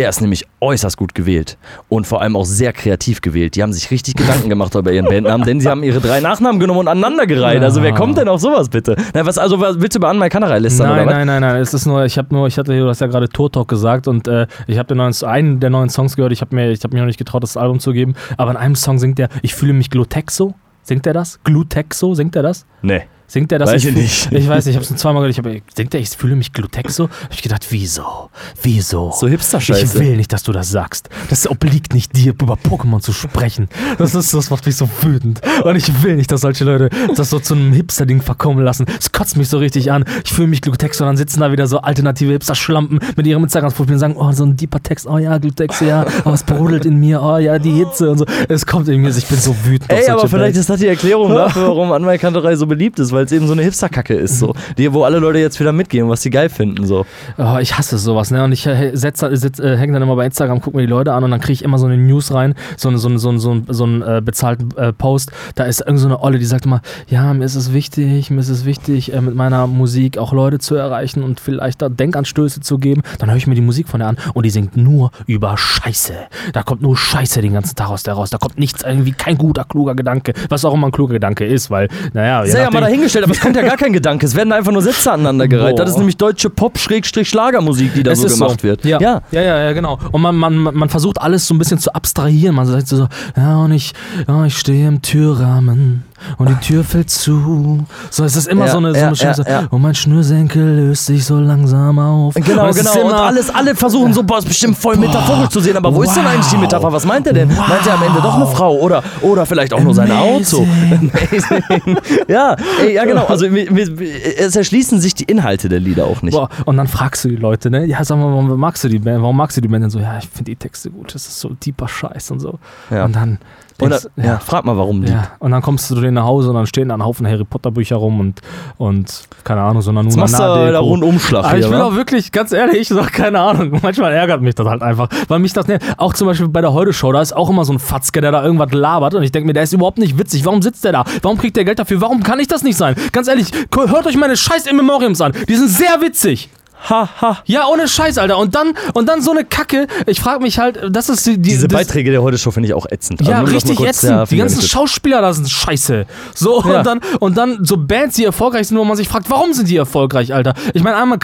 Der ist nämlich äußerst gut gewählt und vor allem auch sehr kreativ gewählt. Die haben sich richtig Gedanken gemacht über ihren Bandnamen, denn sie haben ihre drei Nachnamen genommen und aneinandergereiht. Also wer kommt denn auf sowas bitte? Na, was, also was, willst du über Anmal Kanterei lästern Nein, oder was? nein, nein, nein. Es ist nur, ich habe nur, ich hatte, du hast ja gerade Tour Talk gesagt und äh, ich habe den neuen, einen der neuen Songs gehört. Ich habe mir, ich habe mir noch nicht getraut, das Album zu geben. Aber in einem Song singt er, ich fühle mich Glutexo. Singt er das? Glutexo, singt er das? Nee. Singt er das? Weiß ich nicht. Ich weiß nicht, ich habe es zweimal gehört. Ich hab, singt er, ich fühle mich Glutexo? Hab ich gedacht, wieso? Wieso? So Hipster-Scheiße. Ich will nicht, dass du das sagst. Das obliegt nicht dir, über Pokémon zu sprechen. Das, ist, das macht mich so wütend. Und ich will nicht, dass solche Leute das so zu einem Hipster-Ding verkommen lassen. Es kotzt mich so richtig an. Ich fühle mich Glutexo und dann sitzen da wieder so alternative Hipster-Schlampen mit ihrem Instagram-Profil und sagen, oh, so ein deeper Text, oh ja, Glutexo, ja, oh, es brodelt in mir, oh ja, die Hitze und so. Es kommt in mir, ich bin so wütend. Ey, aber vielleicht Bands. ist das die Erklärung dafür, warum Anmal Kanterei so beliebt ist, weil es eben so eine Hipster-Kacke ist, so. Die, wo alle Leute jetzt wieder mitgehen, was sie geil finden, so. Oh, ich hasse sowas, ne? Und ich äh, äh, hänge dann immer bei Instagram, gucke mir die Leute an und dann kriege ich immer so eine News rein, so, eine, so, eine, so, eine, so, einen- so einen äh, bezahlten äh, Post. Da ist irgend so eine Olle, die sagt immer, ja, mir ist es wichtig, mir ist es wichtig, äh, mit meiner Musik auch Leute zu erreichen und vielleicht da Denkanstöße zu geben. Dann höre ich mir die Musik von der an und die singt nur über Scheiße. Da kommt nur Scheiße den ganzen Tag aus der raus. Da kommt nichts, irgendwie kein guter, kluger Gedanke, was auch immer ein kluger Gedanke ist, weil, naja, Ist ja, ja mal nachdem- dahingestellt, aber es kommt ja gar kein Gedanke. Es werden einfach nur Sätze aneinandergereiht. Das ist nämlich deutsche Pop-Schlagermusik, die da Es so gemacht wird. Ja, ja, ja, ja, genau. Und man, man, man versucht alles so ein bisschen zu abstrahieren. Man sagt so, ja, und ich, ja, ich stehe im Türrahmen und die Tür fällt zu. So, es ist immer Ja, so eine, so eine Scheiße. ja, ja. Und mein Schnürsenkel löst sich so langsam auf. Genau, und genau. Und alles, alle versuchen so, boah, ist bestimmt voll Boah. metaphorisch zu sehen. Aber wo ist denn Wow. eigentlich die Metapher? Was meint er denn? Meint er am Ende doch eine Frau? Oder, oder vielleicht auch nur sein Auto? Amazing. ja, ey, ja, genau. Also, es erschließen sich die Inhalte der Lieder auch nicht. Boah, und dann fragst du die Leute, ne? Ja, sag mal, warum magst du die Band? Warum magst du die Band? Und so, ja, ich finde die Texte gut, das ist so deeper Scheiß und so. Und dann. Oder, denkst- ja. frag mal, warum die. Ja, und dann kommst du zu denen nach Hause und dann stehen da ein Haufen Harry Potter Bücher rum und, und keine Ahnung, so eine Jetzt machst du da Rundumschlag Aber ich hier, will wa? auch wirklich, ganz ehrlich, so, keine Ahnung, manchmal ärgert mich das halt einfach, weil mich das, ne, auch zum Beispiel bei der Heute-Show, da ist auch immer so ein Fatzke, der da irgendwas labert und ich denke mir, der ist überhaupt nicht witzig, warum sitzt der da? Warum kriegt der Geld dafür? Warum kann ich das nicht sein? Ganz ehrlich, hört euch meine scheiß Immemoriums an, die sind sehr witzig. Ha, ha. Ja, ohne Scheiß, Alter. Und dann, und dann so eine Kacke. Ich frage mich halt, das ist die, die Diese das, Beiträge der Heute-Show finde ich auch ätzend. ja, Also richtig kurz- ätzend. ja, die ganzen Schauspieler da sind scheiße. So, Ja. und, dann, und dann so Bands, die erfolgreich sind, wo man sich fragt, warum sind die erfolgreich, Alter? Ich meine, Arman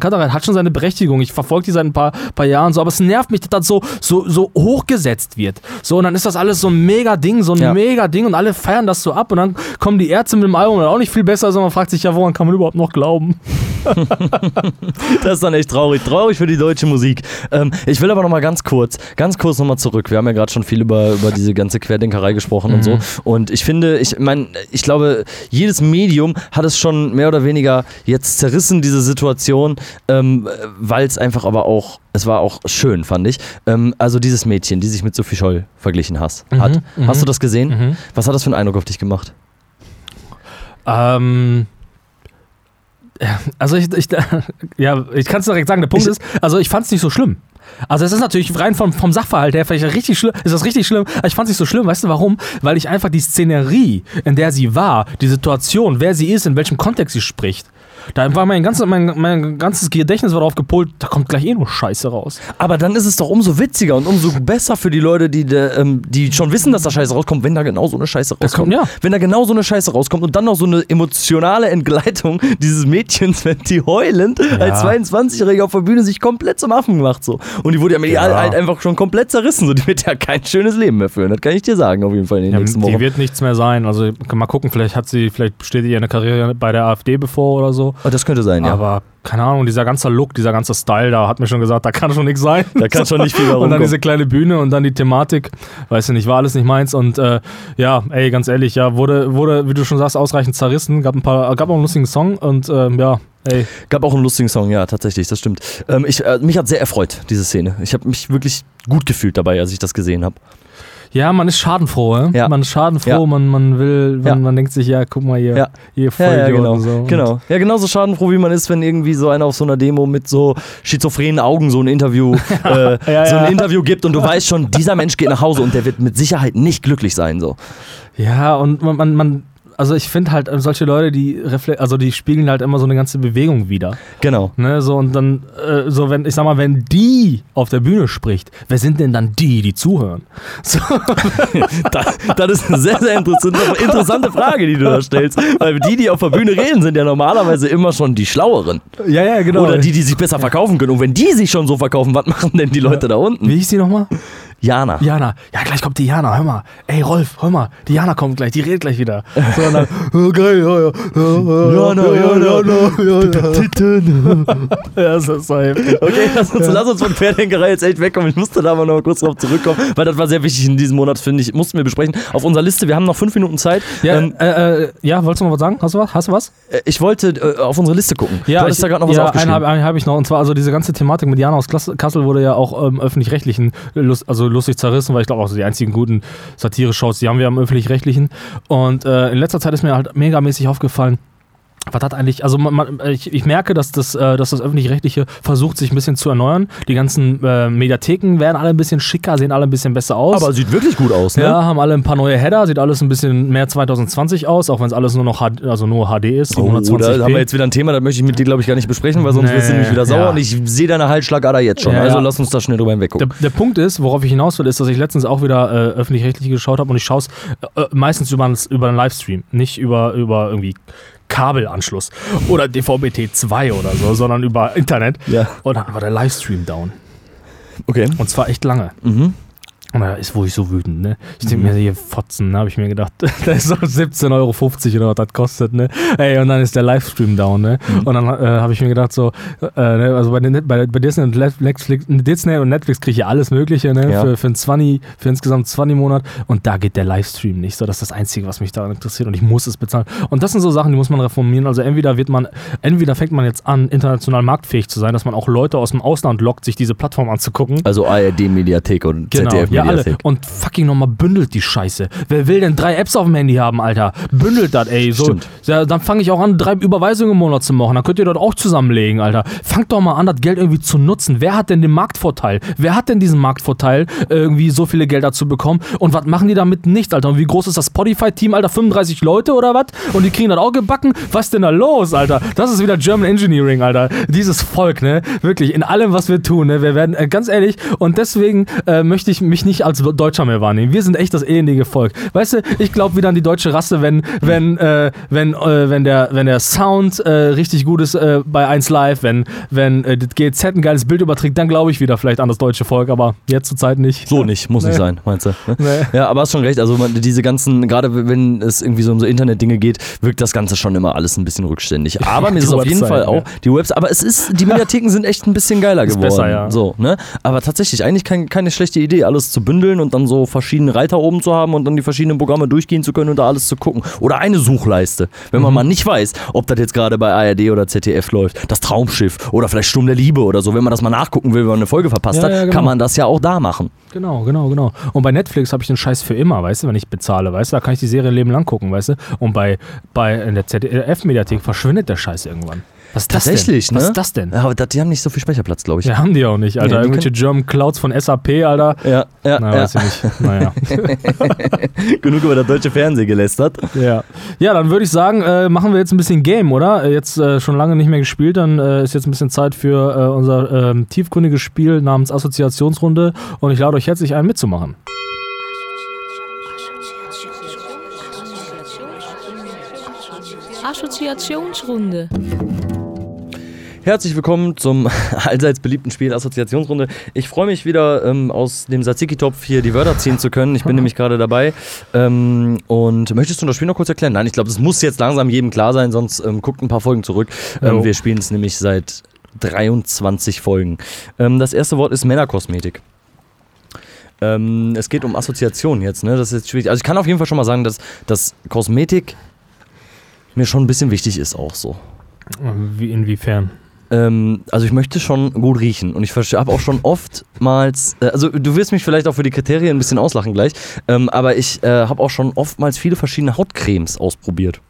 Katareit hat schon seine Berechtigung. Ich verfolge die seit ein paar, paar Jahren so, aber es nervt mich, dass das so, so, so hochgesetzt wird. So, und dann ist das alles so ein mega Ding, so ein Ja. mega Ding und alle feiern das so ab und dann kommen die Ärzte mit dem Album und auch nicht viel besser, sondern man fragt sich ja, woran kann man überhaupt noch glauben? Das ist dann echt traurig. Traurig für die deutsche Musik. Ähm, ich will aber noch mal ganz kurz, ganz kurz noch mal zurück. Wir haben ja gerade schon viel über, über diese ganze Querdenkerei gesprochen und so. Und ich finde, ich meine, ich glaube, jedes Medium hat es schon mehr oder weniger jetzt zerrissen, diese Situation, ähm, weil es einfach aber auch, es war auch schön, fand ich. Ähm, also dieses Mädchen, die sich mit Sophie Scholl verglichen hast, hat. mhm. Hast du das gesehen? Mhm. Was hat das für einen Eindruck auf dich gemacht? Ähm. Also ich, ich ja, ich kann es direkt sagen, der Punkt Ich- ist, also ich fand es nicht so schlimm. Also es ist natürlich rein vom, vom Sachverhalt her vielleicht richtig schlimm, ist das richtig schlimm, aber ich fand es nicht so schlimm, weißt du warum? Weil ich einfach die Szenerie, in der sie war, die Situation, wer sie ist, in welchem Kontext sie spricht, da war mein ganzes, mein, mein ganzes Gedächtnis war darauf gepolt, da kommt gleich eh nur Scheiße raus. Aber dann ist es doch umso witziger und umso besser für die Leute, die, de, ähm, die schon wissen, dass da Scheiße rauskommt, wenn da genau so eine Scheiße rauskommt. kommt, ja. Wenn da genau so eine Scheiße rauskommt und dann noch so eine emotionale Entgleitung dieses Mädchens, wenn die heulend als 22-Jährige auf der Bühne sich komplett zum Affen macht. So. Und die wurde ja medial Ja. halt einfach schon komplett zerrissen. So. Die wird ja kein schönes Leben mehr führen. Das kann ich dir sagen, auf jeden Fall in den Ja, nächsten die Wochen. wird nichts mehr sein. Also mal gucken, vielleicht hat sie, vielleicht steht ihr eine Karriere bei der AfD bevor oder so. Oh, das könnte sein, ja. Aber keine Ahnung, dieser ganze Look, dieser ganze Style, da hat mir schon gesagt, da kann schon nichts sein. Da kann schon nicht viel mehr Und dann rumkommen. diese kleine Bühne und dann die Thematik, weiß ich nicht, war alles nicht meins. Und äh, ja, ey, ganz ehrlich, ja, wurde, wurde, wie du schon sagst, ausreichend zerrissen. Gab ein paar, gab auch einen lustigen Song und ähm, ja, ey. Gab auch einen lustigen Song, ja, tatsächlich, das stimmt. Ähm, ich, äh, mich hat sehr erfreut, diese Szene. Ich habe mich wirklich gut gefühlt dabei, als ich das gesehen habe. Ja, man ist schadenfroh? Ja. Man ist schadenfroh, Ja. man, man will, man, man denkt sich, ja, guck mal hier, Ja. Ja, Vollidioten ja, genau. so. Und- genau. Ja, genauso schadenfroh, wie man ist, wenn irgendwie so einer auf so einer Demo mit so schizophrenen Augen so ein Interview, äh, so ein Interview gibt und du weißt schon, dieser Mensch geht nach Hause und der wird mit Sicherheit nicht glücklich sein. So. Ja, und man, man, man also ich finde halt äh, solche Leute, die also die spiegeln halt immer so eine ganze Bewegung wieder. Genau. Ne, so und dann, äh, so wenn, ich sag mal, wenn die auf der Bühne spricht, wer sind denn dann die, die zuhören? So, Da, das ist eine sehr, sehr interessante, interessante Frage, die du da stellst. Weil die, die auf der Bühne reden, sind ja normalerweise immer schon die Schlaueren. ja, ja, genau. Oder die, die sich besser verkaufen können. Und wenn die sich schon so verkaufen, was machen denn die Leute da unten? Wie hieß die nochmal? Jana. Jana. Ja, gleich kommt die Jana, hör mal. Ey, Rolf, hör mal, die Jana kommt gleich, die redet gleich wieder. So, und dann, oh, geil, ja, ja, ja, Jana, Jana, ja, ja. Titten. Ja, das ist so heftig. Okay, lass uns, lass uns von Querdenkerei jetzt echt wegkommen. Ich musste da mal noch kurz drauf zurückkommen, weil das war sehr wichtig in diesem Monat, finde ich. Mussten wir besprechen. Auf unserer Liste, wir haben noch fünf Minuten Zeit. Ja, Ähm, äh, äh, ja, wolltest du noch was sagen? Hast du was? Hast du was? äh, ich wollte äh, auf unsere Liste gucken. du hattest ich- da gerade noch was ja, aufgeschrieben. einen habe hab ich noch. Und zwar, also diese ganze Thematik mit Jana aus Kassel wurde ja auch ähm, öffentlich-rechtlichen lust, lustig zerrissen, weil ich glaube auch so die einzigen guten Satire-Shows, die haben wir am öffentlich-rechtlichen. Und äh, in letzter Zeit ist mir halt megamäßig aufgefallen, was hat eigentlich, also man, man, ich, ich merke, dass das, äh, dass das Öffentlich-Rechtliche versucht, sich ein bisschen zu erneuern. Die ganzen äh, Mediatheken werden alle ein bisschen schicker, sehen alle ein bisschen besser aus. Aber sieht wirklich gut aus, ne? ja, haben alle ein paar neue Header, sieht alles ein bisschen mehr 2020 aus, auch wenn es alles nur noch HD, also nur HD ist. Oh, 720p. da haben wir jetzt wieder ein Thema, das möchte ich mit dir, glaube ich, gar nicht besprechen, weil sonst Nee, wirst du nämlich wieder sauer ja. und ich sehe deine Halsschlagader jetzt schon. Ja, also ja. lass uns da schnell drüber hinweg Der, der Punkt ist, worauf ich hinaus will, ist, dass ich letztens auch wieder äh, öffentlich-rechtlich geschaut habe und ich schaue es äh, meistens über, einen- über einen Livestream, nicht über, über irgendwie Kabelanschluss oder DVB-T2 oder so, sondern über Internet. Ja. Und dann war der Livestream down. Okay. Und zwar echt lange. Mhm. Und da ist, wo ich so wütend, ne? Ich denke mir, hier Fotzen, ne? Habe ich mir gedacht, das ist doch 17,50 Euro oder was das kostet, ne? Ey, und dann ist der Livestream down, ne? Und dann äh, habe ich mir gedacht, so, äh, ne? also bei, den, bei, bei Disney und Netflix, Disney und Netflix kriege ich ja alles Mögliche, ne? Ja. Für, für, ein 20, für insgesamt 20 Monat. Und da geht der Livestream nicht. So, das ist das Einzige, was mich daran interessiert. Und ich muss es bezahlen. Und das sind so Sachen, die muss man reformieren. Also entweder wird man, entweder fängt man jetzt an, international marktfähig zu sein, dass man auch Leute aus dem Ausland lockt, sich diese Plattform anzugucken. Also ARD-Mediathek und Genau, ja alle. ZDF-Mediathek. Und fucking nochmal bündelt die Scheiße. Wer will denn drei Apps auf dem Handy haben, Alter? Bündelt das, ey. So, Stimmt. ja, dann fange ich auch an, drei Überweisungen im Monat zu machen. Dann könnt ihr dort auch zusammenlegen, Alter. Fangt doch mal an, das Geld irgendwie zu nutzen. Wer hat denn den Marktvorteil? Wer hat denn diesen Marktvorteil, irgendwie so viele Gelder zu bekommen? Und was machen die damit nicht, Alter? Und wie groß ist das Spotify-Team, Alter? 35 Leute oder was? Und die kriegen das auch gebacken? Was ist denn da los, Alter? Das ist wieder German Engineering, Alter. Dieses Volk, ne? Wirklich, in allem, was wir tun, ne? Wir werden, äh, ganz ehrlich, und deswegen äh, möchte ich mich nicht als Deutscher mehr wahrnehmen. Wir sind echt das elendige Volk. Weißt du, ich glaube wieder an die deutsche Rasse, wenn, wenn, äh, wenn, äh, wenn, der, wenn der Sound äh, richtig gut ist äh, bei 1 Live, wenn, wenn äh, das GZ ein geiles Bild überträgt, dann glaube ich wieder vielleicht an das deutsche Volk, aber jetzt zur Zeit nicht. So nicht, muss nicht Nee. sein, meinst du? Ne? Nee. Ja, aber hast schon recht. Also man, diese ganzen, gerade wenn es irgendwie so um so Internetdinge geht, wirkt das Ganze schon immer alles ein bisschen rückständig. Aber mir ist es auf jeden Fall auch die Website. Aber es ist, die Mediatheken sind echt ein bisschen geiler Ist geworden. besser, ja. So, ne? Aber tatsächlich eigentlich kein, keine schlechte Idee, alles zu bündeln und dann so verschiedene Reiter oben zu haben und dann die verschiedenen Programme durchgehen zu können und da alles zu gucken. Oder eine Suchleiste, wenn Mhm. man mal nicht weiß, ob das jetzt gerade bei ARD oder ZDF läuft. Das Traumschiff oder vielleicht Sturm der Liebe oder so. Wenn man das mal nachgucken will, wenn man eine Folge verpasst Ja, hat, ja, genau. kann man das ja auch da machen. Genau, genau, genau. Und bei Netflix habe ich den Scheiß für immer, weißt du, wenn ich bezahle, weißt du, da kann ich die Serie Leben lang gucken, weißt du. Und bei, bei in der ZDF-Mediathek verschwindet der Scheiß irgendwann. Was ist das Tatsächlich, denn? ne? Was ist das denn? Ja, aber das, die haben nicht so viel Speicherplatz, glaube ich. Ja, haben die auch nicht, Alter. Nee, die Irgendwelche German Clouds von SAP, Alter. Ja, ja, Na, ja. weiß ich nicht. Naja. Genug über das deutsche Fernsehen gelästert. ja. ja, dann würde ich sagen, äh, machen wir jetzt ein bisschen Game, oder? Äh, Jetzt äh, schon lange nicht mehr gespielt, dann äh, ist jetzt ein bisschen Zeit für äh, unser ähm, tiefgründiges Spiel namens Assoziationsrunde und ich lade euch herzlich ein, mitzumachen. Assoziationsrunde. Herzlich willkommen zum allseits beliebten Spiel Assoziationsrunde. Ich freue mich wieder ähm, aus dem Tzatziki-Topf hier die Wörter ziehen zu können. Ich bin nämlich gerade dabei. Ähm, und möchtest du das Spiel noch kurz erklären? Nein, ich glaube, es muss jetzt langsam jedem klar sein, sonst ähm, guckt ein paar Folgen zurück. Ähm, wir spielen es nämlich seit 23 Folgen. Ähm, das erste Wort ist Männerkosmetik. Ähm, es geht um Assoziationen jetzt, ne? Das ist jetzt schwierig. Also ich kann auf jeden Fall schon mal sagen, dass, dass Kosmetik mir schon ein bisschen wichtig ist auch so. Wie, inwiefern? Ähm, also ich möchte schon gut riechen und ich habe auch schon oftmals, äh, also du wirst mich vielleicht auch für die Kriterien ein bisschen auslachen gleich, ähm, aber ich äh, habe auch schon oftmals viele verschiedene Hautcremes ausprobiert.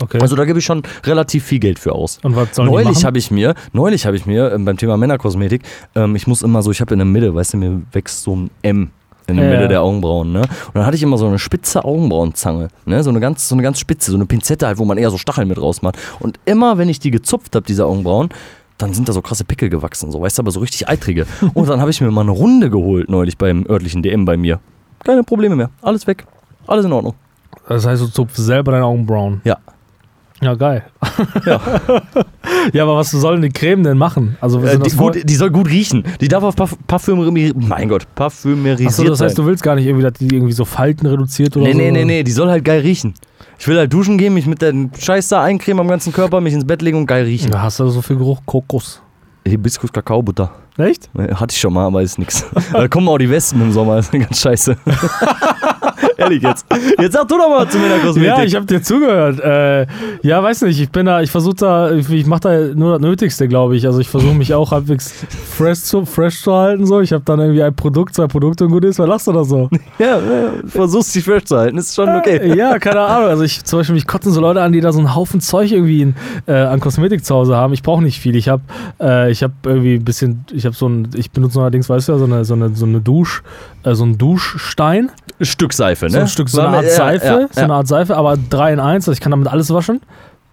Okay. Also da gebe ich schon relativ viel Geld für aus. und was sollen die Neulich habe ich mir, neulich habe ich mir ähm, beim Thema Männerkosmetik, ähm, ich muss immer so, ich habe in der Mitte, weißt du, mir wächst so ein M in der Ja, Mitte der Augenbrauen, ne? Und dann hatte ich immer so eine spitze Augenbrauenzange, ne? So eine ganz, so eine ganz spitze, so eine Pinzette halt, wo man eher so Stacheln mit rausmacht. Und immer, wenn ich die gezupft habe, diese Augenbrauen, dann sind da so krasse Pickel gewachsen, so, weißt du, aber so richtig eitrige. Und dann habe ich mir mal eine Runde geholt neulich beim örtlichen DM bei mir. Keine Probleme mehr, alles weg, alles in Ordnung. Das heißt, du zupfst selber deine Augenbrauen. Ja. Ja, geil. Ja. ja, aber was sollen die Creme denn machen? Also, Äh, die, gut, die soll gut riechen. Die darf auf Parf Parfümerie, mein Gott, parfümerisiert Achso, das heißt, sein. du willst gar nicht irgendwie, dass die irgendwie so Falten reduziert oder Nee, so? nee, nee, nee, die soll halt geil riechen. Ich will halt duschen gehen, mich mit der Scheiß da eincremen am ganzen Körper, mich ins Bett legen und geil riechen. Da hast du so viel Geruch Kokos. Hibiskus Kakaobutter. Echt? Hatte ich schon mal, aber ist nix. Da kommen auch die Wespen im Sommer, das ist ganz scheiße. Ehrlich jetzt. Jetzt sag du doch mal zu meiner Kosmetik. Ja, ich habe dir zugehört. Äh, ja, weiß nicht, ich bin da, ich versuche da, ich, ich mache da nur das Nötigste, glaube ich. Also ich versuche mich auch halbwegs fresh zu, fresh zu halten. So. Ich habe dann irgendwie ein Produkt, zwei Produkte und gut ist. Was lachst du da so? ja, ja, versuchst dich fresh zu halten, ist schon okay. Ja, keine Ahnung. Also ich zum Beispiel, mich kotzen so Leute an, die da so einen Haufen Zeug irgendwie in, äh, an Kosmetik zu Hause haben. Ich brauche nicht viel. Ich habe äh, ich hab irgendwie ein bisschen, ich habe so ein, ich benutze allerdings, weißt du ja, so eine, so eine, so eine Dusch, äh, so ein Duschstein. Stück Seife, ne? So ein Stück, so eine Art mir- ja, Seife, ja, so eine Art Seife, aber 3 in 1, also ich kann damit alles waschen.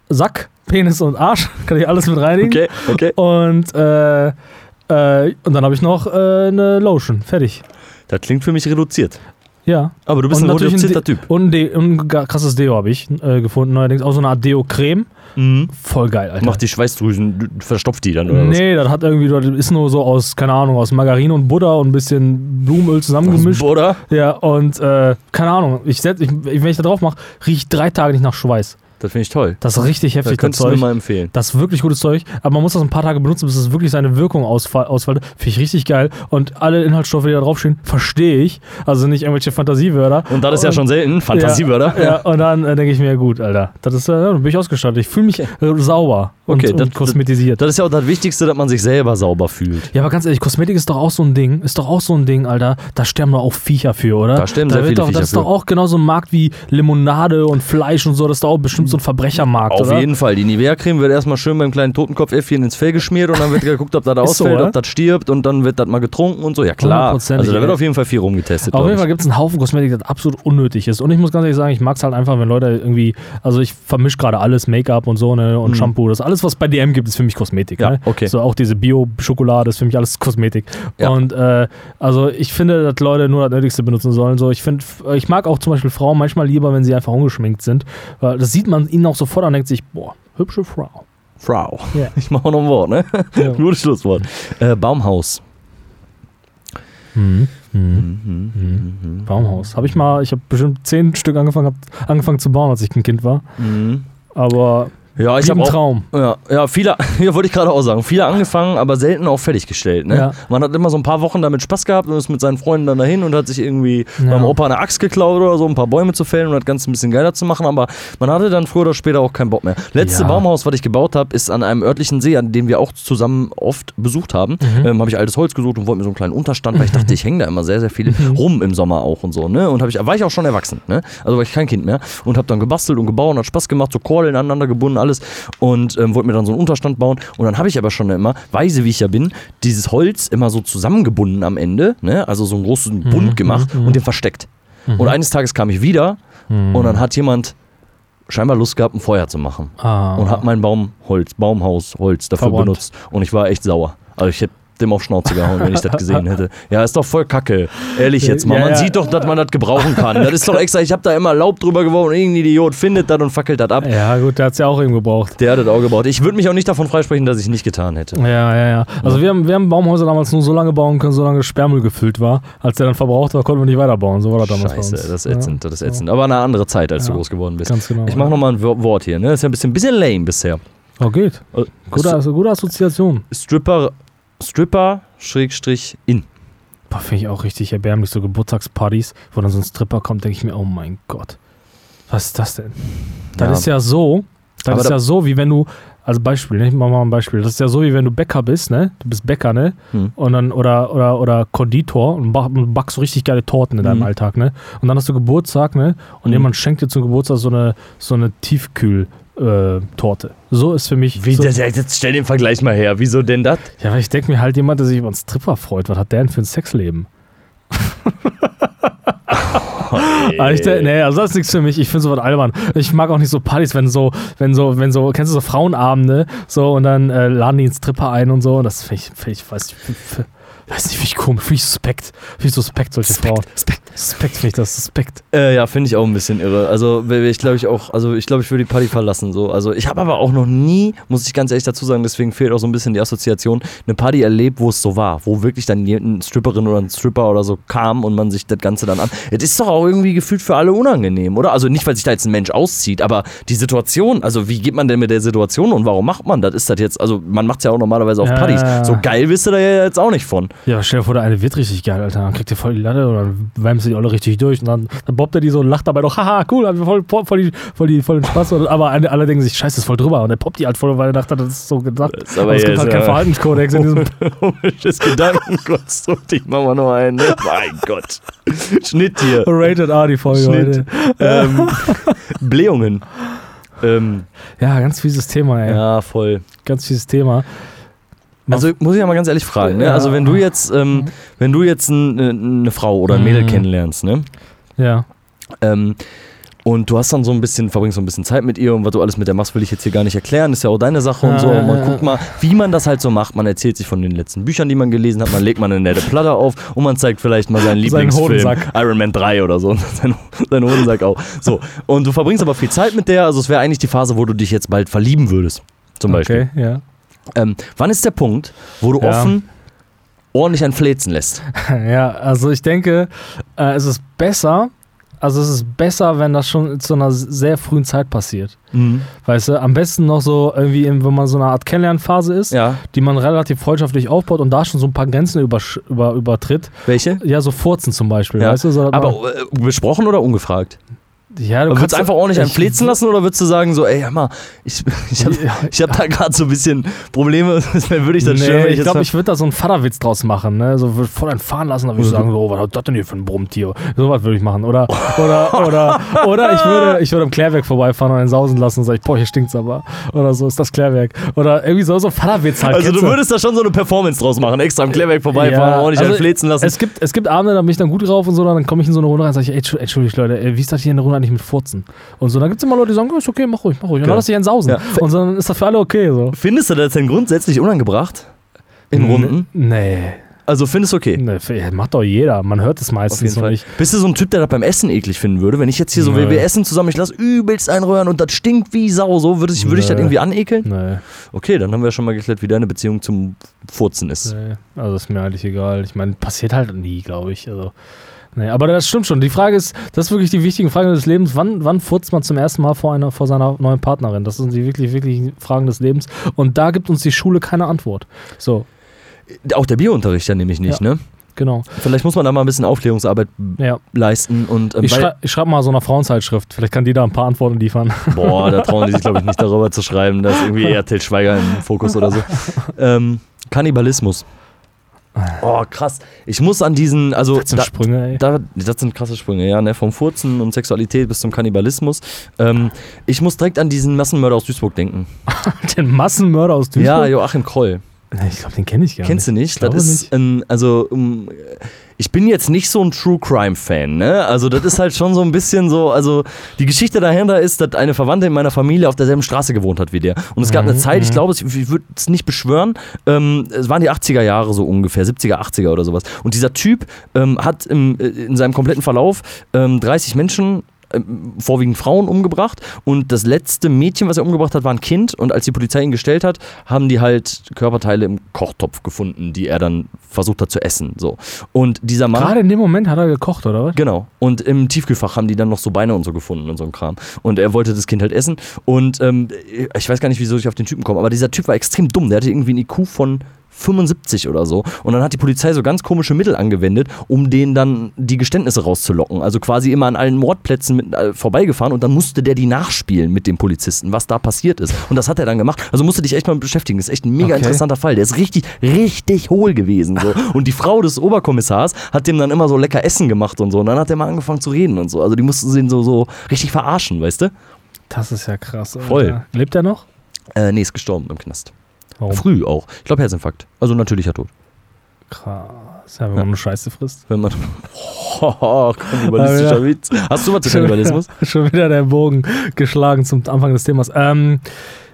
Sack, Penis und Arsch, kann ich alles mit reinigen. Okay, okay. Und, äh, äh, und dann habe ich noch äh, eine Lotion, fertig. Das klingt für mich reduziert. Ja. Aber du bist Und ein reduzierter Typ. Und, ein De und ein krasses Deo habe ich äh, gefunden, neuerdings auch so eine Art Deo-Creme. Mhm. Voll geil, Alter. Macht die Schweißdrüsen, du- verstopft die dann, oder was? Nee, das hat irgendwie, das ist nur so aus, keine Ahnung, aus Margarine und Butter und ein bisschen Blumenöl zusammengemischt. Oder? Ja, und äh, keine Ahnung, ich setz, ich, wenn ich da drauf mache, rieche ich drei Tage nicht nach Schweiß. Das finde ich toll. Das ist richtig Das heftig, das könntest du mir mal empfehlen. Das ist wirklich gutes Zeug, aber man muss das ein paar Tage benutzen, bis es wirklich seine Wirkung ausfällt. Finde ich richtig geil. Und alle Inhaltsstoffe, die da draufstehen, verstehe ich. Also nicht irgendwelche Fantasiewörter. Und das ist ja schon selten. Fantasiewörter. Ja, und dann äh, denke ich mir, ja gut, Alter, das ist, äh, dann bin ich ausgestattet. Ich fühle mich äh, sauber und, Okay, und das- kosmetisiert. Das ist ja auch das Wichtigste, dass man sich selber sauber fühlt. ja, aber ganz ehrlich, Kosmetik ist doch auch so ein Ding. Ist doch auch so ein Ding, Alter. Da sterben doch auch Viecher für, oder? Da sterben da sehr viele doch, Viecher Das ist doch auch genauso ein Markt wie Limonade und Fleisch und so. Das ist doch auch bestimmt so ein Verbrechermarkt, Auf oder? jeden Fall. Die Nivea-Creme wird erstmal schön beim kleinen Totenkopf-Äffchen ins Fell geschmiert und dann wird geguckt, ob das so, ausfällt, oder? ob das stirbt und dann wird das mal getrunken und so. Ja klar. Also da wird auf jeden Fall viel rumgetestet. Auf jeden Fall gibt es einen Haufen Kosmetik, das absolut unnötig ist. Und ich muss ganz ehrlich sagen, ich mag es halt einfach, wenn Leute irgendwie, also ich vermische gerade alles, Make-up und so, ne, und Mhm. Shampoo. Das alles, was bei DM gibt, ist für mich Kosmetik. Ja, ne? okay. So auch diese Bio-Schokolade ist für mich alles Kosmetik. Ja. Und äh, also ich finde, dass Leute nur das Nötigste benutzen sollen. So, ich finde, ich mag auch zum Beispiel Frauen manchmal lieber, wenn sie einfach ungeschminkt sind. Weil das sieht man ihnen auch sofort an und denkt sich, boah, hübsche Frau. Frau. Ja. Ich mache noch ein Wort, ne? Ja. Gutes Schlusswort. Äh, Baumhaus. Mhm. Mhm. Mhm. Mhm. Baumhaus. Habe ich mal, ich habe bestimmt zehn Stück angefangen, hab, angefangen zu bauen, als ich ein Kind war. Mhm. Aber Ja, ich habe auch Traum. Ja, ja, viele, ja, wollte ich gerade auch sagen. Viele angefangen, aber selten auch fertiggestellt. Ne? Ja. Man hat immer so ein paar Wochen damit Spaß gehabt und ist mit seinen Freunden dann dahin und hat sich irgendwie Ja. beim Opa eine Axt geklaut oder so, ein paar Bäume zu fällen und das Ganze ein bisschen geiler zu machen. Aber man hatte dann früher oder später auch keinen Bock mehr. Letzte Ja. Baumhaus, was ich gebaut habe, ist an einem örtlichen See, an dem wir auch zusammen oft besucht haben. Mhm. Ähm, habe ich altes Holz gesucht und wollte mir so einen kleinen Unterstand, weil ich dachte, ich hänge da immer sehr, sehr viel Mhm. rum im Sommer auch und so. Ne? Und ich, war ich auch schon erwachsen. Ne? Also war ich kein Kind mehr. Und habe dann gebastelt und gebaut und hat Spaß gemacht, so Kordeln aneinander gebunden, alles. Und ähm, wollte mir dann so einen Unterstand bauen. Und dann habe ich aber schon immer, weise wie ich ja bin, dieses Holz immer so zusammengebunden am Ende. Ne? Also so einen großen Bund gemacht mhm. und den versteckt. Und eines Tages kam ich wieder Mhm. und dann hat jemand scheinbar Lust gehabt, ein Feuer zu machen. Ah. Und hat mein Baumholz, Baumhaus, Holz dafür Verbrannt. benutzt. Und ich war echt sauer. Also ich hätte dem auf Schnauze gehauen, wenn ich das gesehen hätte. Ja, ist doch voll kacke. Ehrlich jetzt mal. Ja, Man ja. sieht doch, dass man das gebrauchen kann. Das ist doch extra, ich habe da immer Laub drüber geworfen und irgendein Idiot findet das und fackelt das ab. Ja, gut, der hat es ja auch eben gebraucht. Der hat das auch gebaut. Ich würde mich auch nicht davon freisprechen, dass ich es nicht getan hätte. Ja, ja, ja. Also wir haben, wir haben Baumhäuser damals nur so lange bauen können, solange Sperrmüll gefüllt war. Als der dann verbraucht war, konnten wir nicht weiterbauen. So war das damals Scheiße, das ist ätzend, das ist ätzend. Aber eine andere Zeit, als du groß geworden bist. Ganz genau. Ich mache nochmal ein Wo- Wort hier. Ne? Das ist ja ein bisschen, bisschen lame bisher. Oh, geht. Äh, Gute, gute Assoziation. Stripper, Stripper, Schrägstrich, in. Boah, finde ich auch richtig erbärmlich. So Geburtstagspartys, wo dann so ein Stripper kommt, denke ich mir, oh mein Gott. Was ist das denn? Das Ja. ist ja so, das Aber ist da- ja so, wie wenn du Also Beispiel, ich mach mal ein Beispiel. Das ist ja so, wie wenn du Bäcker bist, ne? Du bist Bäcker, ne? Hm. Und dann, oder, oder, oder Konditor und backst so richtig geile Torten in deinem Mhm. Alltag, ne? Und dann hast du Geburtstag, ne? Und Mhm. jemand schenkt dir zum Geburtstag so eine, so eine Tiefkühl- äh, Torte. So ist für mich. Wie, so, das, jetzt stell den Vergleich mal her. Wieso denn das? ja, weil ich denke mir halt, jemand, der sich über einen Stripper freut, was hat der denn für ein Sexleben? Ich, denk- nee, also das ist nichts für mich. Ich finde sowas albern. Ich mag auch nicht so Partys, wenn so, wenn so, wenn so, kennst du so Frauenabende, so und dann äh, laden die einen Stripper ein und so. Und das finde ich, find ich, weiß nicht, weiß nicht, finde ich komisch, finde ich suspekt. Finde ich suspekt, solche Frauen. Suspekt ich das, suspekt. Äh, ja, finde ich auch ein bisschen irre. Also ich glaube ich auch, also ich glaube, ich würde die Party verlassen. So. Also ich habe aber auch noch nie, muss ich ganz ehrlich dazu sagen, deswegen fehlt auch so ein bisschen die Assoziation, eine Party erlebt, wo es so war, wo wirklich dann eine Stripperin oder ein Stripper oder so kam und man sich das Ganze dann an. Das ist doch auch irgendwie gefühlt für alle unangenehm, oder? Also nicht, weil sich da jetzt ein Mensch auszieht, aber die Situation, also wie geht man denn mit der Situation und warum macht man das? Ist das jetzt, also man macht es ja auch normalerweise auf Ja, Partys. So geil bist du da ja jetzt auch nicht von. Ja, stell dir vor, der eine wird richtig geil, Alter. Dann kriegt ihr voll die Latte und dann du die alle richtig durch und dann, dann bobbt er die so und lacht dabei doch, haha, cool, haben wir voll, voll, voll, die, voll, die, voll den Spaß. Und, aber alle, alle denken sich, scheiße, ist voll drüber. Und er poppt die halt voll, weil er dachte, das ist so gedacht. ist aber Aber es gibt halt keinen ja. Verhaltenskodex in diesem. Komisches Gedankenkonstrukt. Ich mach mal noch einen. Ne? Mein Gott. Schnitt hier. Rated R, die Folge Schnitt. heute. Ähm, Blähungen. Ähm, Ja, ganz fieses Thema, ey. ja, voll. Ganz fieses Thema. Also muss ich ja mal ganz ehrlich fragen. Ne? Ja. Also wenn du jetzt, ähm, wenn du jetzt ein, eine, eine Frau oder ein Mädel Mhm. kennenlernst, ne? Ja. Ähm, und du hast dann so ein bisschen, verbringst so ein bisschen Zeit mit ihr und was du alles mit der machst, will ich jetzt hier gar nicht erklären. Ist ja auch deine Sache und Ja, so. ja, Und man ja. guckt mal, wie man das halt so macht. Man erzählt sich von den letzten Büchern, die man gelesen hat. Man legt mal eine nette Platte auf und man zeigt vielleicht mal seinen Seinen Lieblingsfilm. Iron Man 3 oder so. Sein, sein Hodensack auch. So. Und du verbringst aber viel Zeit mit der. Also es wäre eigentlich die Phase, wo du dich jetzt bald verlieben würdest. Zum Beispiel. Okay, ja. Ähm, wann ist der Punkt, wo du Ja. offen ordentlich ein Fläzen lässt? Ja, also ich denke, äh, es ist besser, also es ist besser, wenn das schon zu einer sehr frühen Zeit passiert. Weißt du, am besten noch so irgendwie, wenn man so eine Art Kennenlernphase ist, Ja. die man relativ freundschaftlich aufbaut und da schon so ein paar Grenzen übersch- über, übertritt. Welche? Ja, so Furzen zum Beispiel, Ja. weißt du? So, Aber äh, besprochen oder ungefragt? Ja, du würdest kannst einfach ordentlich einen ich- fläzen lassen oder würdest du sagen so, ey, hör mal, ich, ich habe hab da gerade so ein bisschen Probleme, deswegen würde ich das nee, wenn ich glaube, ich würde da so einen Vaterwitz draus machen, ne? So würd voll entfahren lassen, da würde ich Mhm. sagen, so, was hat das denn hier für ein Brummtier? So was würde ich machen. Oder, oder, oder, oder ich würde, ich würde am Klärwerk vorbeifahren und einen sausen lassen und sage, boah, hier stinkt's aber. Oder so ist das Klärwerk. Oder irgendwie so, so ein Vaterwitz halt. Also du würdest da schon so eine Performance draus machen, extra am Klärwerk vorbeifahren, Ja, ordentlich also einen fläzen lassen. Es gibt, es gibt Abende, da bin ich dann gut drauf und so, dann komme ich in so eine Runde rein und sage ich, ey, Entschu- entschuldigt Leute, ey, wie ist das hier in der Runde eigentlich mit Furzen? Und so, dann gibt es immer Leute, die sagen, oh, ist okay, mach ruhig, mach ruhig. Und Genau. dann lass dich einen sausen. Ja. Und so, dann ist das für alle okay. So. Findest du das denn grundsätzlich unangebracht? In Runden? Nee. Also findest du okay? nee. nee, Macht doch jeder. Man hört es meistens noch nicht. Bist du so ein Typ, der das beim Essen eklig finden würde? Wenn ich jetzt hier so, Nö. wir essen zusammen, ich lasse übelst einrühren und das stinkt wie Sau, so würde ich, würde ich das irgendwie anekeln? Nee. Okay, dann haben wir schon mal geklärt, wie deine Beziehung zum Furzen ist. Nee, also ist mir eigentlich egal. Ich meine, passiert halt nie, glaube ich. Also, nee, aber das stimmt schon. Die Frage ist, das ist wirklich die wichtigen Fragen des Lebens. Wann, wann furzt man zum ersten Mal vor, einer, vor seiner neuen Partnerin? Das sind die wirklich, wirklich Fragen des Lebens. Und da gibt uns die Schule keine Antwort. So, Auch der Biounterricht ja nämlich nicht, ne? genau. Vielleicht muss man da mal ein bisschen Aufklärungsarbeit Ja. leisten und ähm, Ich, schrei ich schreibe mal so einer Frauenzeitschrift. Vielleicht kann die da ein paar Antworten liefern. Boah, da trauen die sich, glaube ich, nicht darüber zu schreiben. Da ist irgendwie eher Til Schweiger im Fokus oder so. Ähm, Kannibalismus. Oh, krass. Ich muss an diesen, also Das sind da, Sprünge, ey. da, das sind krasse Sprünge, ja, ne? Vom Furzen und Sexualität bis zum Kannibalismus. Ähm, ich muss direkt an diesen Massenmörder aus Duisburg denken. Den Massenmörder aus Duisburg? Ja, Joachim Kroll. Nee, ich glaube, den kenne ich gar Kennst du nicht. nicht? Ich glaube Das ist ein, also um, ich bin jetzt nicht so ein True Crime Fan, ne? Also das ist halt schon so ein bisschen so, also die Geschichte dahinter ist, dass eine Verwandte in meiner Familie auf derselben Straße gewohnt hat wie der. Und es gab eine Mhm, Zeit, ich mhm. glaube, ich würde es nicht beschwören, ähm, es waren die 80er Jahre so ungefähr, 70er, 80er oder sowas. Und dieser Typ ähm, hat im, äh, in seinem kompletten Verlauf ähm, 30 Menschen vorwiegend Frauen umgebracht und das letzte Mädchen, was er umgebracht hat, war ein Kind und als die Polizei ihn gestellt hat, haben die halt Körperteile im Kochtopf gefunden, die er dann versucht hat zu essen, so. Und dieser Mann Gerade in dem Moment hat er gekocht, oder was? Genau. Und im Tiefkühlfach haben die dann noch so Beine und so gefunden und so ein Kram. Und er wollte das Kind halt essen. Und ähm, ich weiß gar nicht, wieso ich auf den Typen komme, aber dieser Typ war extrem dumm. Der hatte irgendwie ein IQ von 75 oder so. Und dann hat die Polizei so ganz komische Mittel angewendet, um denen dann die Geständnisse rauszulocken. Also quasi immer an allen Mordplätzen mit, äh, vorbeigefahren und dann musste der die nachspielen mit dem Polizisten, was da passiert ist. Und das hat er dann gemacht. Also musste dich echt mal beschäftigen. Das ist echt ein mega Okay. interessanter Fall. Der ist richtig, richtig hohl gewesen. So. Und die Frau des Oberkommissars hat dem dann immer so lecker Essen gemacht und so. Und dann hat er mal angefangen zu reden und so. Also die mussten ihn so, so richtig verarschen, weißt du? Das ist ja krass. Alter. Voll. Lebt er noch? Äh, nee, ist gestorben im Knast. Warum? Früh auch. Ich glaube Herzinfarkt. Also natürlicher Tod. Krass. Ja, wenn man nur Scheiße frisst. Wenn man. Oh, kannibalistischer Ja, Witz. Hast du was zu Kannibalismus? Schon wieder der Bogen geschlagen zum Anfang des Themas. Ähm,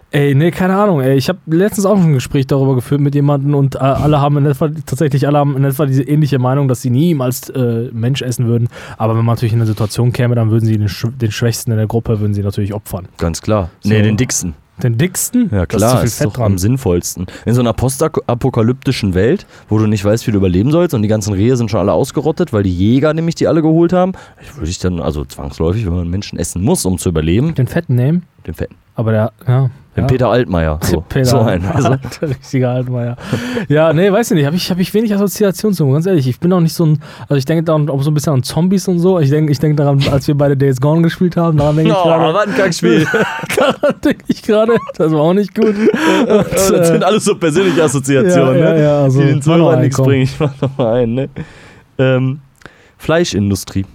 ey, nee, keine Ahnung. Ey. Ich habe letztens auch ein Gespräch darüber geführt mit jemandem und äh, alle haben in etwa, tatsächlich alle haben in etwa diese ähnliche Meinung, dass sie niemals äh, Mensch essen würden. Aber wenn man natürlich in eine Situation käme, dann würden sie den, Sch den Schwächsten in der Gruppe würden sie natürlich opfern. Ganz klar. So. Nee, den dicksten. Den dicksten? Ja klar, ist ist, Fett doch am sinnvollsten. In so einer postapokalyptischen Welt, wo du nicht weißt, wie du überleben sollst und die ganzen Rehe sind schon alle ausgerottet, weil die Jäger nämlich die alle geholt haben, würde ich dann, also zwangsläufig, wenn man Menschen essen muss, um zu überleben, Den Fetten nehmen. den Fetten. Aber der, ja. Ja. Peter Altmaier. So, Peter, so ein. Also, Alter, richtiger Altmaier. Ja, nee, weiß ich nicht. Habe ich, hab ich wenig Assoziation zu, ganz ehrlich. Ich bin auch nicht so ein, also ich denke da auch so ein bisschen an Zombies und so. Ich denke ich denk daran, als wir beide Days Gone gespielt haben, daran denke ich oh, gerade. was ein Kackspiel. Daran denke ich gerade. Das war auch nicht gut. Und, das äh, sind alles so persönliche Assoziationen, ja, ne? ja, also die den Zuhörern nichts bringen. Ich mach noch mal einen, ne? Ähm, Fleischindustrie.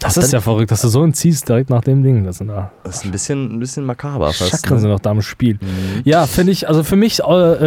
Das ist ja verrückt, dass du so entziehst direkt nach dem Ding. Das sind da. Das ist ein bisschen, ein bisschen makaber fast. Chakren Ne? sind noch da im Spiel. Mhm. Ja, finde ich, also für mich, äh,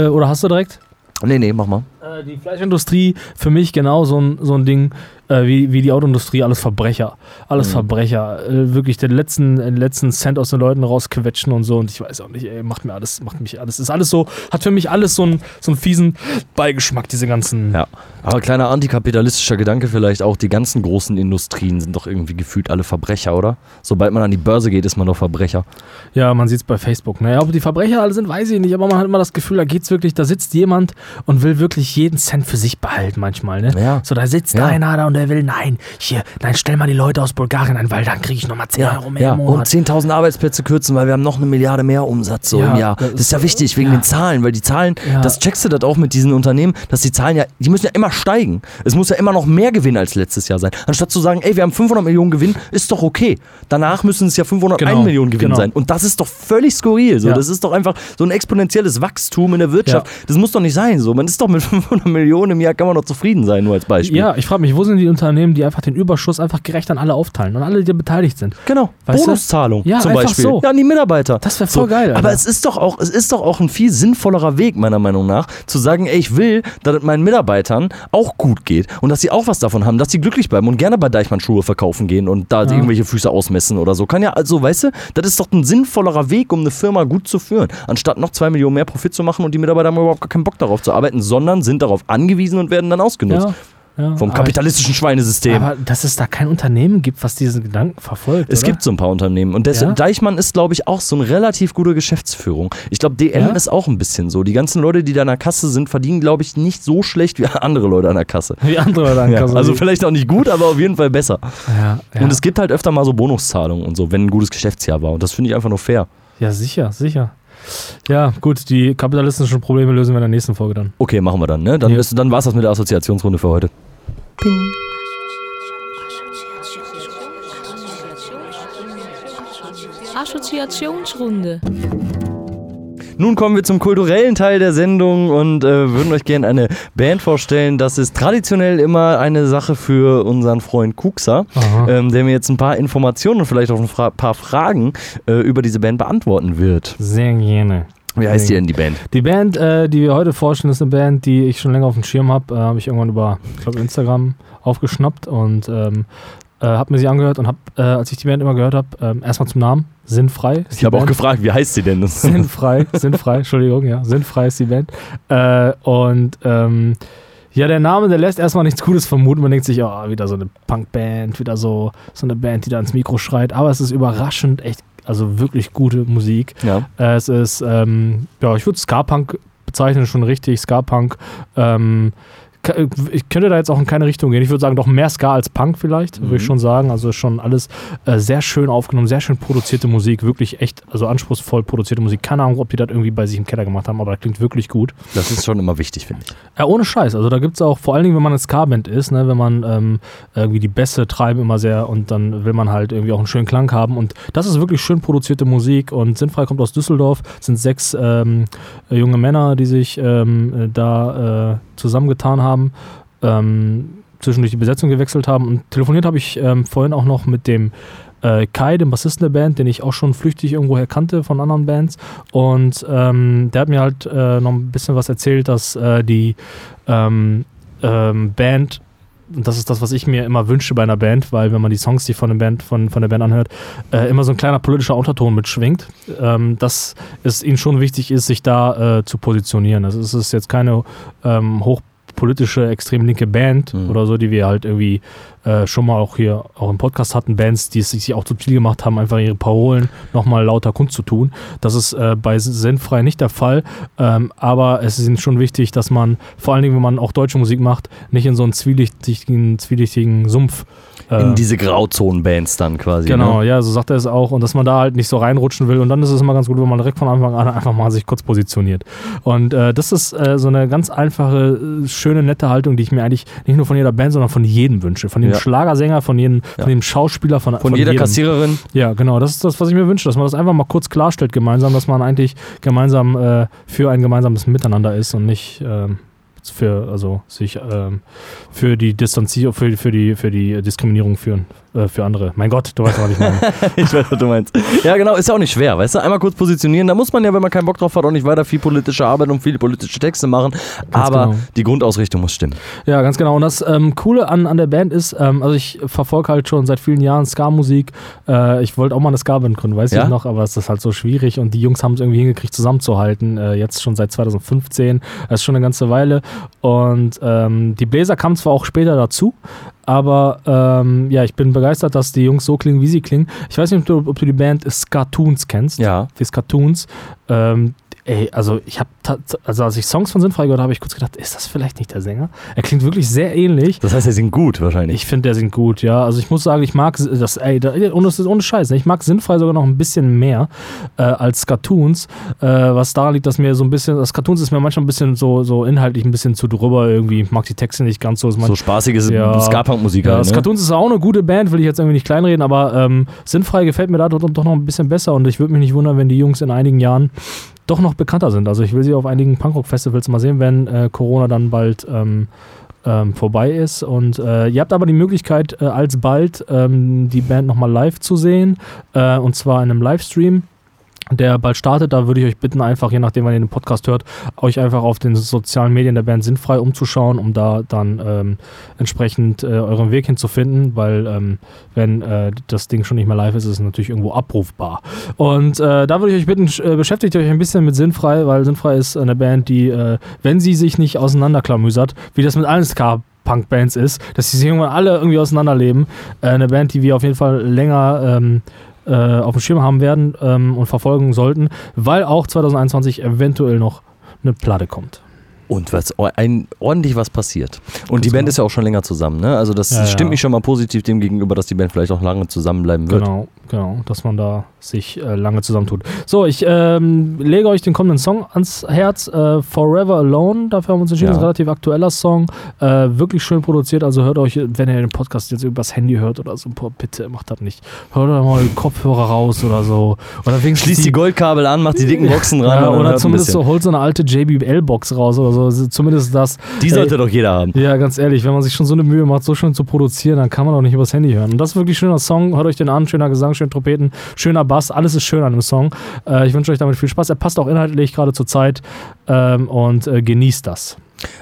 oder hast du direkt? Nee, nee, mach mal. Äh, die Fleischindustrie für mich genau so ein, so ein Ding äh, wie, wie die Autoindustrie, alles Verbrecher. Alles Mhm. Verbrecher. Äh, wirklich den letzten, den letzten Cent aus den Leuten rausquetschen und so. Und ich weiß auch nicht, ey, macht mir alles, macht mich alles. Ist alles so, hat für mich alles so einen, so einen fiesen Beigeschmack, diese ganzen. Ja. Aber kleiner antikapitalistischer Gedanke vielleicht auch, die ganzen großen Industrien sind doch irgendwie gefühlt alle Verbrecher, oder? Sobald man an die Börse geht, ist man doch Verbrecher. Ja, man sieht es bei Facebook. Naja, ob die Verbrecher alle sind, weiß ich nicht. Aber man hat immer das Gefühl, da geht's wirklich, da sitzt jemand und will wirklich jeden Cent für sich behalten manchmal, ne? Ja. So, da sitzt Ja. einer da und der will, nein, hier, nein, stell mal die Leute aus Bulgarien ein, weil dann kriege ich nochmal 10 Euro mehr ja. im Und Monat. 10.000 Arbeitsplätze kürzen, weil wir haben noch eine Milliarde mehr Umsatz so Ja, im Jahr. das Das ist ja wichtig, wegen ja. den Zahlen, weil die Zahlen, Ja. das checkst du das auch mit diesen Unternehmen, dass die Zahlen ja, die müssen ja immer steigen. Es muss ja immer noch mehr Gewinn als letztes Jahr sein. Anstatt zu sagen, ey, wir haben 500 Millionen Gewinn, ist doch okay. Danach müssen es ja 501 Genau, Millionen Gewinn genau. sein. Und das ist doch völlig skurril. So. Ja. Das ist doch einfach so ein exponentielles Wachstum in der Wirtschaft. Das muss doch nicht sein. So. Man ist doch mit 500 Millionen im Jahr, kann man doch zufrieden sein, nur als Beispiel. Ja, ich frage mich, wo sind die Unternehmen, die einfach den Überschuss einfach gerecht an alle aufteilen und alle, die beteiligt sind? Genau, Weißt? Bonuszahlung Ja, zum Beispiel. so. Ja, an die Mitarbeiter. Das wär voll geil, Alter. Aber es ist doch auch, es ist doch auch ein viel sinnvollerer Weg, meiner Meinung nach, zu sagen, ey, ich will, dass es meinen Mitarbeitern auch gut geht und dass sie auch was davon haben, dass sie glücklich bleiben und gerne bei Deichmann Schuhe verkaufen gehen und da Ja. irgendwelche Füße ausmessen oder so. Kann ja, also, weißt du, das ist doch ein sinnvollerer Weg, um eine Firma gut zu führen, anstatt noch zwei Millionen mehr Profit zu machen und die Mitarbeiter haben überhaupt gar keinen Bock darauf zu arbeiten, sondern sind darauf angewiesen und werden dann ausgenutzt. Ja. Ja Vom kapitalistischen Schweinesystem. Aber dass es da kein Unternehmen gibt, was diesen Gedanken verfolgt. Es oder? gibt so ein paar Unternehmen. Und Ja? Deichmann ist, glaube ich, auch so eine relativ gute Geschäftsführung. Ich glaube, DM Ja? ist auch ein bisschen so. Die ganzen Leute, die da an der Kasse sind, verdienen, glaube ich, nicht so schlecht wie andere Leute an der Kasse. Wie andere dann. Ja, also vielleicht auch nicht gut, aber auf jeden Fall besser. Und es gibt halt öfter mal so Bonuszahlungen und so, wenn ein gutes Geschäftsjahr war. Und das finde ich einfach nur fair. ja, sicher, sicher. Ja, gut, die kapitalistischen Probleme lösen wir in der nächsten Folge dann. Okay, machen wir dann. Ne? Dann, Ja. ist- dann war es das mit der Assoziationsrunde für heute. Assoziationsrunde. Nun kommen wir zum kulturellen Teil der Sendung und äh, würden euch gerne eine Band vorstellen. Das ist traditionell immer eine Sache für unseren Freund Kuxa, ähm, der mir jetzt ein paar Informationen und vielleicht auch ein fra paar Fragen äh, über diese Band beantworten wird. Sehr gerne. Wie heißt die denn, die Band? Die Band, äh, die wir heute vorstellen, ist eine Band, die ich schon länger auf dem Schirm habe. Äh, habe ich irgendwann über, ich glaube, Instagram aufgeschnappt und ähm, äh, habe mir sie angehört und habe, äh, als ich die Band immer gehört habe, ähm, erstmal zum Namen, Sinnfrei. Ich habe auch gefragt, wie heißt sie denn? Sinnfrei, sinnfrei, Entschuldigung, ja, sinnfrei ist die Band. Äh, und ähm, ja, der Name, der lässt erstmal nichts Gutes vermuten. Man denkt sich, oh, wieder so eine Punkband, wieder so, so eine Band, die da ins Mikro schreit. Aber es ist überraschend echt, also wirklich gute Musik. ja. Äh, es ist, ähm, ja, ich würde Ska-Punk bezeichnen, schon richtig, Ska-Punk. Ähm, ich könnte da jetzt auch in keine Richtung gehen. Ich würde sagen, doch mehr Ska als Punk vielleicht, würde ich schon sagen. Also schon alles äh, sehr schön aufgenommen, sehr schön produzierte Musik, wirklich echt, also anspruchsvoll produzierte Musik. Keine Ahnung, ob die das irgendwie bei sich im Keller gemacht haben, aber das klingt wirklich gut. Das ist schon immer wichtig, finde ich. Ja, ohne Scheiß. Also da gibt es auch, vor allen Dingen, wenn man eine Ska-Band ist, ne, wenn man ähm, irgendwie die Bässe treiben immer sehr und dann will man halt irgendwie auch einen schönen Klang haben. Und das ist wirklich schön produzierte Musik und Sinnfrei kommt aus Düsseldorf, sind sechs ähm, äh, junge Männer, die sich ähm, äh, da äh, zusammengetan haben. Ähm, zwischendurch die Besetzung gewechselt haben und telefoniert habe ich ähm, vorhin auch noch mit dem äh, Kai, dem Bassisten der Band, den ich auch schon flüchtig irgendwoher kannte von anderen Bands. Und ähm, der hat mir halt äh, noch ein bisschen was erzählt, dass äh, die ähm, ähm, Band, und das ist das, was ich mir immer wünsche bei einer Band, weil wenn man die Songs, die von, der Band, von, von der Band anhört, äh, immer so ein kleiner politischer Unterton mitschwingt, ähm, dass es ihnen schon wichtig ist, sich da äh, zu positionieren. Also es ist jetzt keine ähm, hochpolitische, extrem linke Band Mhm. oder so, die wir halt irgendwie äh, schon mal auch hier auch im Podcast hatten, Bands, die es sich auch zu Ziel gemacht haben, einfach ihre Parolen nochmal lauter kundzutun. Das ist äh, bei Sinnfrei nicht der Fall, ähm, aber es ist schon wichtig, dass man, vor allen Dingen, wenn man auch deutsche Musik macht, nicht in so einen zwielichtigen, zwielichtigen Sumpf In diese Grauzonen-Bands dann quasi. Genau, Ne? ja, so sagt er es auch. Und dass man da halt nicht so reinrutschen will. Und dann ist es immer ganz gut, wenn man direkt von Anfang an einfach mal sich kurz positioniert. Und äh, das ist äh, so eine ganz einfache, äh, schöne, nette Haltung, die ich mir eigentlich nicht nur von jeder Band, sondern von jedem wünsche. Von jedem Ja. Schlagersänger, von jedem, Ja. von jedem Schauspieler, von, Von, jeder jedem. Kassiererin. Ja, genau. Das ist das, was ich mir wünsche, dass man das einfach mal kurz klarstellt gemeinsam, dass man eigentlich gemeinsam äh, für ein gemeinsames Miteinander ist und nicht ähm, für, also sich ähm, für die Distanzierung, für, für, die, für die Diskriminierung führen, äh, für andere. Mein Gott, du weißt, was ich meine. ich weiß, was du meinst. Ja, genau, ist ja auch nicht schwer, weißt du? Einmal kurz positionieren, da muss man ja, wenn man keinen Bock drauf hat, auch nicht weiter viel politische Arbeit und viele politische Texte machen. aber genau. die Grundausrichtung muss stimmen. Ja, ganz genau. Und das ähm, Coole an, an der Band ist, ähm, also ich verfolge halt schon seit vielen Jahren Ska-Musik. Äh, ich wollte auch mal eine Ska-Band gründen, weiß Ja? ich noch, aber es ist halt so schwierig und die Jungs haben es irgendwie hingekriegt, zusammenzuhalten. Äh, jetzt schon seit 2015. Das ist schon eine ganze Weile. Und ähm, die Bläser kamen zwar auch später dazu, aber ähm, ja, ich bin begeistert, dass die Jungs so klingen, wie sie klingen. Ich weiß nicht, ob du, ob du die Band Skatoons kennst. Ja. Die Skatoons. Ähm, ey, also ich habe, also als ich Songs von Sinnfrei gehört habe, habe ich kurz gedacht, ist das vielleicht nicht der Sänger? Er klingt wirklich sehr ähnlich. Das heißt, sie sind gut wahrscheinlich. Ich finde, der singt gut, ja. Also ich muss sagen, ich mag das, ey, das ist ohne Scheiß, ne? ich mag Sinnfrei sogar noch ein bisschen mehr äh, als Cartoons, äh, was daran liegt, dass mir so ein bisschen, das Cartoons ist mir manchmal ein bisschen so, so inhaltlich ein bisschen zu drüber irgendwie, ich mag die Texte nicht ganz so. Ist so manchmal- spaßige Ja. Ska-Punk-Musik. ja, ne? Cartoons ist auch eine gute Band, will ich jetzt irgendwie nicht kleinreden, aber ähm, Sinnfrei gefällt mir da doch, doch noch ein bisschen besser und ich würde mich nicht wundern, wenn die Jungs in einigen Jahren doch noch bekannter sind. Also ich will sie auf einigen Punkrock-Festivals mal sehen, wenn äh, Corona dann bald ähm, ähm, vorbei ist. Und äh, ihr habt aber die Möglichkeit, äh, alsbald ähm, die Band nochmal live zu sehen, äh, und zwar in einem Livestream der bald startet. Da würde ich euch bitten, einfach, je nachdem, wann ihr den Podcast hört, euch einfach auf den sozialen Medien der Band sinnfrei umzuschauen, um da dann ähm, entsprechend äh, euren Weg hinzufinden, weil ähm, wenn äh, das Ding schon nicht mehr live ist, ist es natürlich irgendwo abrufbar. Und äh, da würde ich euch bitten, äh, beschäftigt euch ein bisschen mit Sinnfrei, weil Sinnfrei ist eine Band, die, äh, wenn sie sich nicht auseinanderklamüsert, wie das mit allen Ska Punk-Bands ist, dass sie sich irgendwann alle irgendwie auseinanderleben. Äh, eine Band, die wir auf jeden Fall länger ähm, äh, auf dem Schirm haben werden ähm, und verfolgen sollten, weil auch 2021 eventuell noch eine Platte kommt. Und was, ein, ordentlich was passiert. Und die Ganz Band ist ja auch schon länger zusammen, ne? Also das Ja, stimmt ja. mich schon mal positiv dem gegenüber, dass die Band vielleicht auch lange zusammenbleiben wird. Genau, genau, dass man da sich äh, lange zusammentut. So, ich ähm, lege euch den kommenden Song ans Herz. Äh, Forever Alone, dafür haben wir uns entschieden. Ja. Ist ein relativ aktueller Song. Äh, wirklich schön produziert. Also hört euch, wenn ihr den Podcast jetzt übers Handy hört oder so, boah, bitte macht das nicht. Hört euch mal die Kopfhörer raus oder so. Oder Schließt die Goldkabel an, macht die dicken Boxen ran. oder ein zumindest so holt so eine alte JBL-Box raus oder so. Also Zumindest das. Die sollte doch jeder haben. Ja, ganz ehrlich, wenn man sich schon so eine Mühe macht, so schön zu produzieren, dann kann man auch nicht übers Handy hören. Und das ist wirklich ein schöner Song. Hört euch den an, schöner Gesang, schöne Trompeten, schöner Bass, alles ist schön an dem Song. Äh, ich wünsche euch damit viel Spaß. Er passt auch inhaltlich gerade zur Zeit ähm, und äh, genießt das.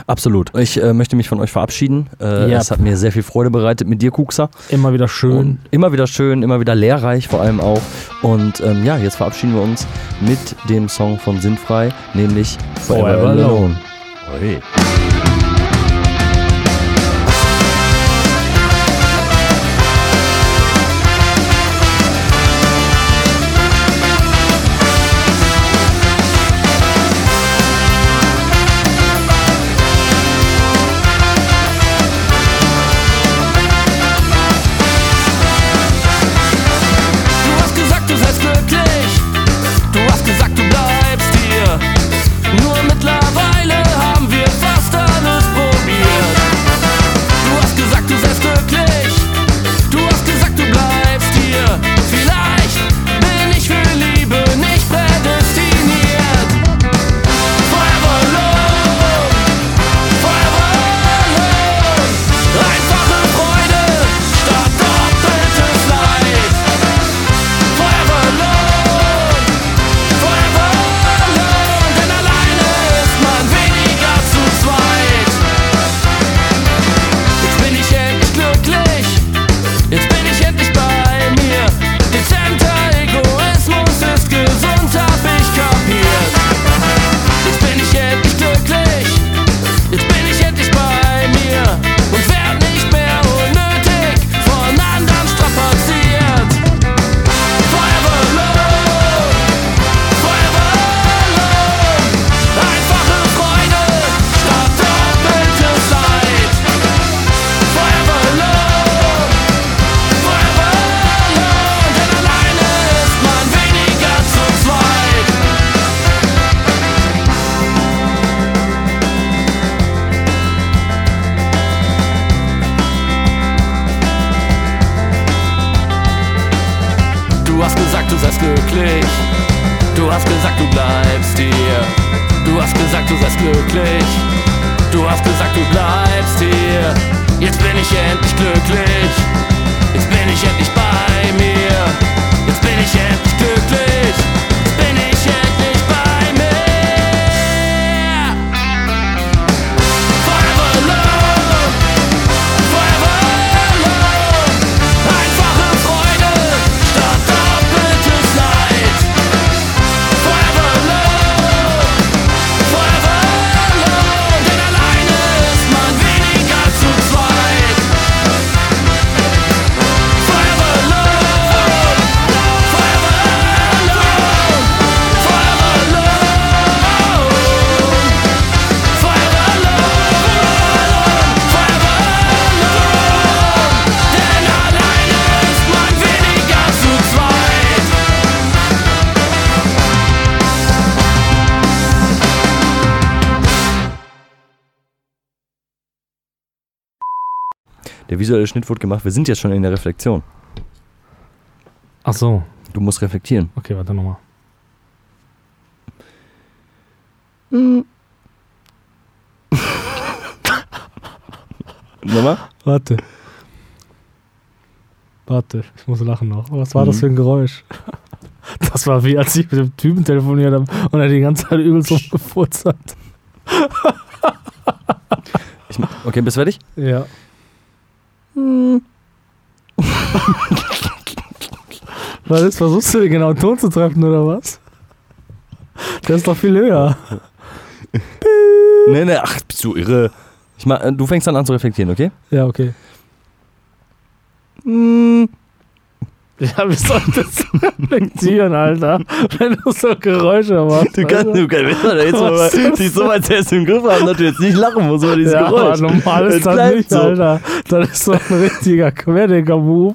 Absolut. Ich äh, möchte mich von euch verabschieden. Äh, Ja. Es hat mir sehr viel Freude bereitet mit dir, Kuxa. Immer wieder schön. Und immer wieder schön, immer wieder lehrreich vor allem auch. Und ähm, ja, jetzt verabschieden wir uns mit dem Song von Sinnfrei, nämlich Forever, Forever Alone. Alone. ore visuelle Schnitt wurde gemacht. Wir sind jetzt schon in der Reflexion. Ach so. Du musst reflektieren. Okay, warte nochmal. Nochmal? Warte. Warte, ich muss lachen noch. Was war das Mhm. für ein Geräusch? Das war wie, als ich mit dem Typen telefoniert habe und er die ganze Zeit übelst rumgefurzt hat. Ich, okay, bist du fertig? Ja. Was ist? Versuchst du den genauen Ton zu treffen oder was? Der ist doch viel höher. Nee, nee, ach, bist du irre. Ich mach, äh, du fängst dann an zu reflektieren, okay? Ja, okay. Ja, wie soll das reflektieren, Alter? Wenn du so Geräusche machst. Du kannst, du kannst, wenn jetzt mal dich so weit selbst im Griff haben, dass du jetzt nicht lachen musst über dieses ja, Geräusch. normal ist das bleibt nicht, so. Alter. Das ist so ein richtiger Querdenker-Move.